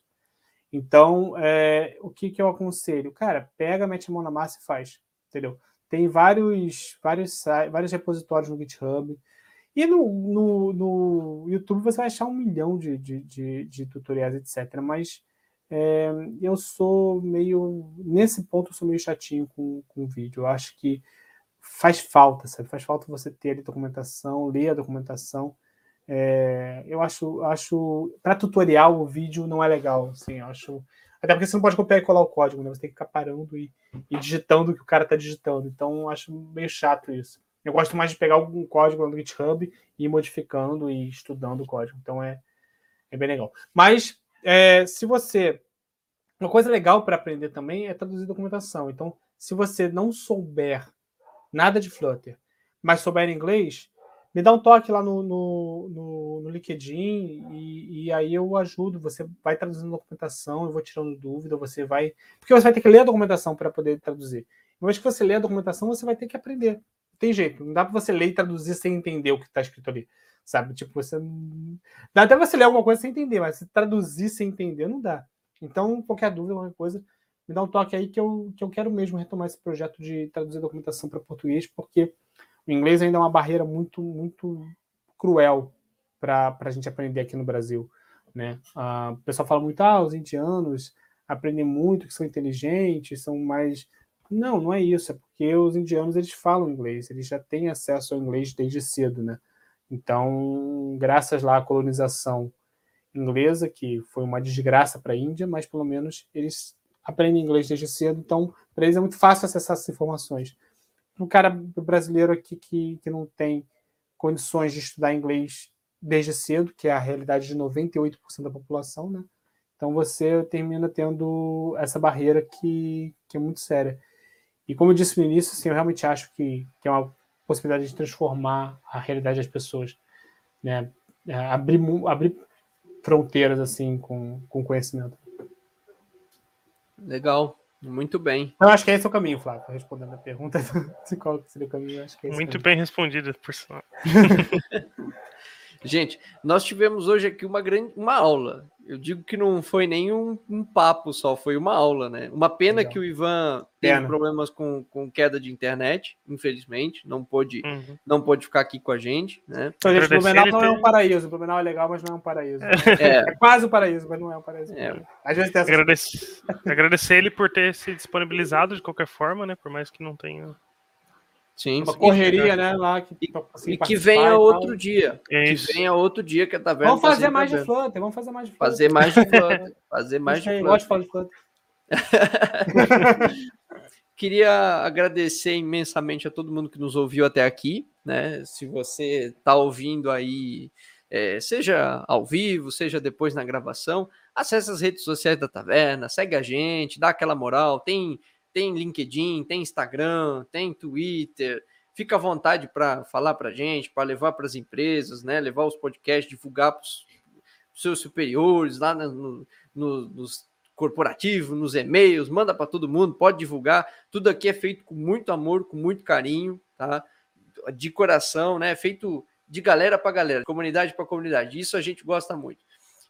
Speaker 3: Então, é, o que, que eu aconselho? Cara, pega, mete a mão na massa e faz, entendeu? Tem vários, vários, vários repositórios no GitHub. E no, no, no YouTube você vai achar um milhão de, de, de, de tutoriais, etc. Mas é, eu sou meio. Nesse ponto, eu sou meio chatinho com, com o vídeo. Eu acho que faz falta, sabe? Faz falta você ter ali documentação, ler a documentação. É, eu acho, acho para tutorial o vídeo não é legal, assim, acho. Até porque você não pode copiar e colar o código, né? Você tem que ficar parando e, e digitando o que o cara está digitando. Então, acho meio chato isso. Eu gosto mais de pegar algum código no GitHub e ir modificando e estudando o código. Então, é, é bem legal. Mas, é, se você. Uma coisa legal para aprender também é traduzir documentação. Então, se você não souber nada de Flutter, mas souber inglês, me dá um toque lá no, no, no, no LinkedIn e, e, aí eu ajudo. Você vai traduzindo documentação, eu vou tirando dúvida, você vai. Porque você vai ter que ler a documentação para poder traduzir. Uma vez que você lê a documentação, você vai ter que aprender. Não tem jeito. Não dá para você ler e traduzir sem entender o que está escrito ali. Sabe? Tipo, você. Dá até você ler alguma coisa sem entender, mas se traduzir sem entender, não dá. Então, qualquer dúvida, qualquer coisa, me dá um toque aí que eu, que eu quero mesmo retomar esse projeto de traduzir documentação para português, porque o inglês ainda é uma barreira muito, muito cruel para a gente aprender aqui no Brasil. Né? Ah, o pessoal fala muito, ah, os indianos aprendem muito, que são inteligentes, são mais. Não, não é isso, é porque os indianos eles falam inglês, eles já têm acesso ao inglês desde cedo, né? Então, graças lá à colonização inglesa, que foi uma desgraça para a Índia, mas pelo menos eles aprendem inglês desde cedo, então para eles é muito fácil acessar essas informações. Um cara brasileiro aqui que, que não tem condições de estudar inglês desde cedo, que é a realidade de 98% da população, né? Então você termina tendo essa barreira que, que é muito séria. E como eu disse no início, assim, eu realmente acho que, que é uma possibilidade de transformar a realidade das pessoas, né? É, abrir, abrir fronteiras assim com, com conhecimento.
Speaker 1: Legal, muito bem.
Speaker 3: Eu acho que esse é o caminho, Flávio, respondendo a pergunta [laughs] de qual seria o caminho. Acho que
Speaker 2: é muito bem respondido, por sinal. [laughs]
Speaker 1: Gente, nós tivemos hoje aqui uma grande uma aula. Eu digo que não foi nem um, um papo só, foi uma aula, né? Uma pena Legal. que o Ivan tem problemas com, com queda de internet, infelizmente, não pôde, uhum. não pôde ficar aqui com a gente, né?
Speaker 3: Então, gente, Blumenau não é um paraíso. O Blumenau é legal, mas não é um paraíso. [laughs] É, é quase um paraíso, mas não é um paraíso. É.
Speaker 2: Às vezes tem essa... agradecer, agradecer ele por ter se disponibilizado de qualquer forma, né? Por mais que não tenha
Speaker 3: Sim, uma correria, né? Lá
Speaker 1: que, assim, e que venha outro dia. É que venha outro dia que tá vendo.
Speaker 3: Vamos fazer tá mais de Flutter, vamos fazer mais de
Speaker 1: Flutter. Fazer mais de Flutter. fazer [laughs] mais de Flutter. Gosto de falar de Flutter. [laughs] Queria agradecer imensamente a todo mundo que nos ouviu até aqui, né? Se você está ouvindo aí, é, seja ao vivo, seja depois na gravação, acesse as redes sociais da Taverna, segue a gente, dá aquela moral, tem tem LinkedIn, tem Instagram, tem Twitter. Fica à vontade para falar para a gente, para levar para as empresas, né? Levar os podcasts, divulgar para os seus superiores lá no, no, nos corporativos, nos e-mails, manda para todo mundo, pode divulgar. Tudo aqui é feito com muito amor, com muito carinho, tá? de coração, né? Feito de galera para galera, comunidade para comunidade. Isso a gente gosta muito.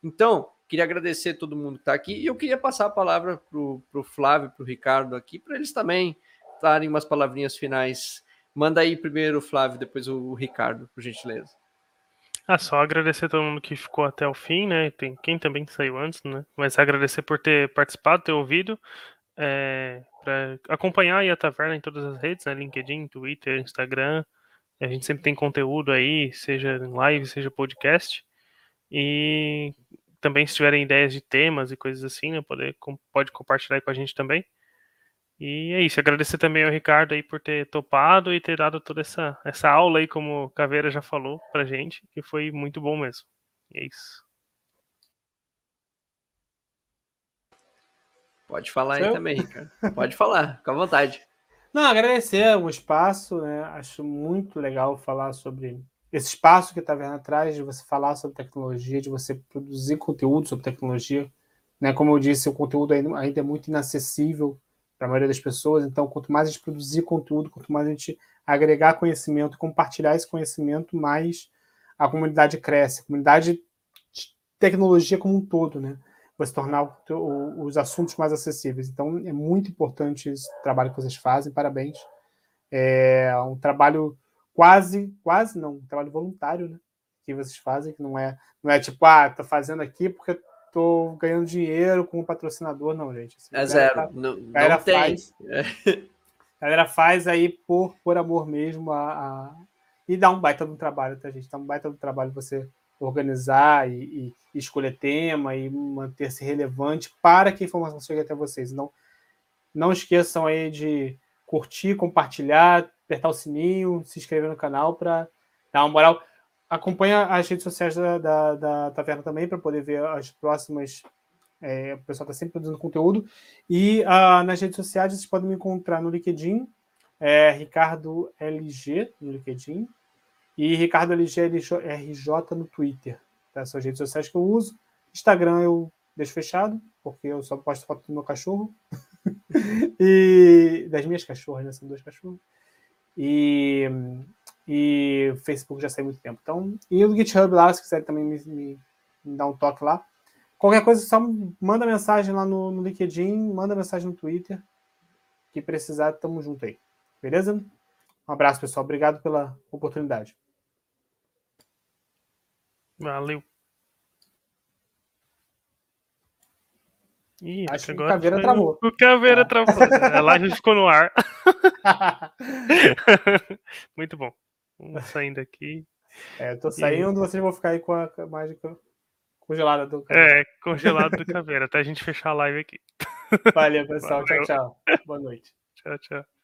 Speaker 1: Então, queria agradecer todo mundo que está aqui e eu queria passar a palavra para o Flávio, para o Ricardo aqui, para eles também darem umas palavrinhas finais. Manda aí primeiro o Flávio, depois o Ricardo, por gentileza.
Speaker 2: Ah, só agradecer a todo mundo que ficou até o fim, né? Tem quem também saiu antes, né? Mas agradecer por ter participado, ter ouvido. É, para acompanhar a taverna em todas as redes, né? LinkedIn, Twitter, Instagram. A gente sempre tem conteúdo aí, seja em live, seja podcast. E também se tiverem ideias de temas e coisas assim, né, pode, pode compartilhar com a gente também. E é isso, agradecer também ao Ricardo aí por ter topado e ter dado toda essa, essa aula aí, como o Caveira já falou pra gente, que foi muito bom mesmo. E é isso.
Speaker 1: Pode falar aí também, Ricardo. Pode falar, fica à vontade.
Speaker 3: Não, agradecer o espaço, né? Acho muito legal falar sobre esse espaço que está vendo atrás, de você falar sobre tecnologia, de você produzir conteúdo sobre tecnologia. Né? Como eu disse, o conteúdo ainda é muito inacessível para a maioria das pessoas, então quanto mais a gente produzir conteúdo, quanto mais a gente agregar conhecimento, compartilhar esse conhecimento, mais a comunidade cresce, a comunidade de tecnologia como um todo, né? Vai se tornar os assuntos mais acessíveis. Então, é muito importante esse trabalho que vocês fazem, parabéns. É um trabalho quase, quase não, um trabalho voluntário, né? Que vocês fazem, que não é, não é tipo, ah, tô fazendo aqui porque tô ganhando dinheiro com o patrocinador, não, gente.
Speaker 1: Assim, é zero. Tá, não, não faz,
Speaker 3: A galera faz aí por, por amor mesmo a, a, e dá um baita do trabalho, tá, gente? Dá um baita do trabalho você organizar e, e escolher tema e manter-se relevante para que a informação chegue até vocês. Não, não esqueçam aí de curtir, compartilhar, apertar o sininho, se inscrever no canal para dar uma moral. Acompanha as redes sociais da, da, da Taverna também para poder ver as próximas. É, o pessoal está sempre produzindo conteúdo. E uh, nas redes sociais vocês podem me encontrar no LinkedIn, é, Ricardo LG no LinkedIn e Ricardo LG RJ no Twitter. Tá? São as redes sociais que eu uso. Instagram eu deixo fechado, porque eu só posto foto do meu cachorro. [laughs] e das minhas cachorras, né? São dois cachorros. E, e Facebook já saiu muito tempo. Então, e o GitHub lá, se quiser também me, me, me dar um toque lá. Qualquer coisa, só manda mensagem lá no, no LinkedIn, manda mensagem no Twitter. Que precisar, tamo junto aí. Beleza? Um abraço, pessoal. Obrigado pela oportunidade.
Speaker 2: Valeu.
Speaker 3: Ih, acho que agora o Caveira travou.
Speaker 2: O Caveira ah. travou. A live ficou no ar. [laughs] Muito bom. Vamos saindo aqui.
Speaker 3: É, eu tô saindo, e... vocês vão ficar aí com a mágica congelada do
Speaker 2: Caveira. É, congelado do [laughs] Caveira, até a gente fechar a live aqui.
Speaker 3: Valeu, pessoal. Valeu. Tchau, tchau. Boa noite.
Speaker 2: Tchau, tchau.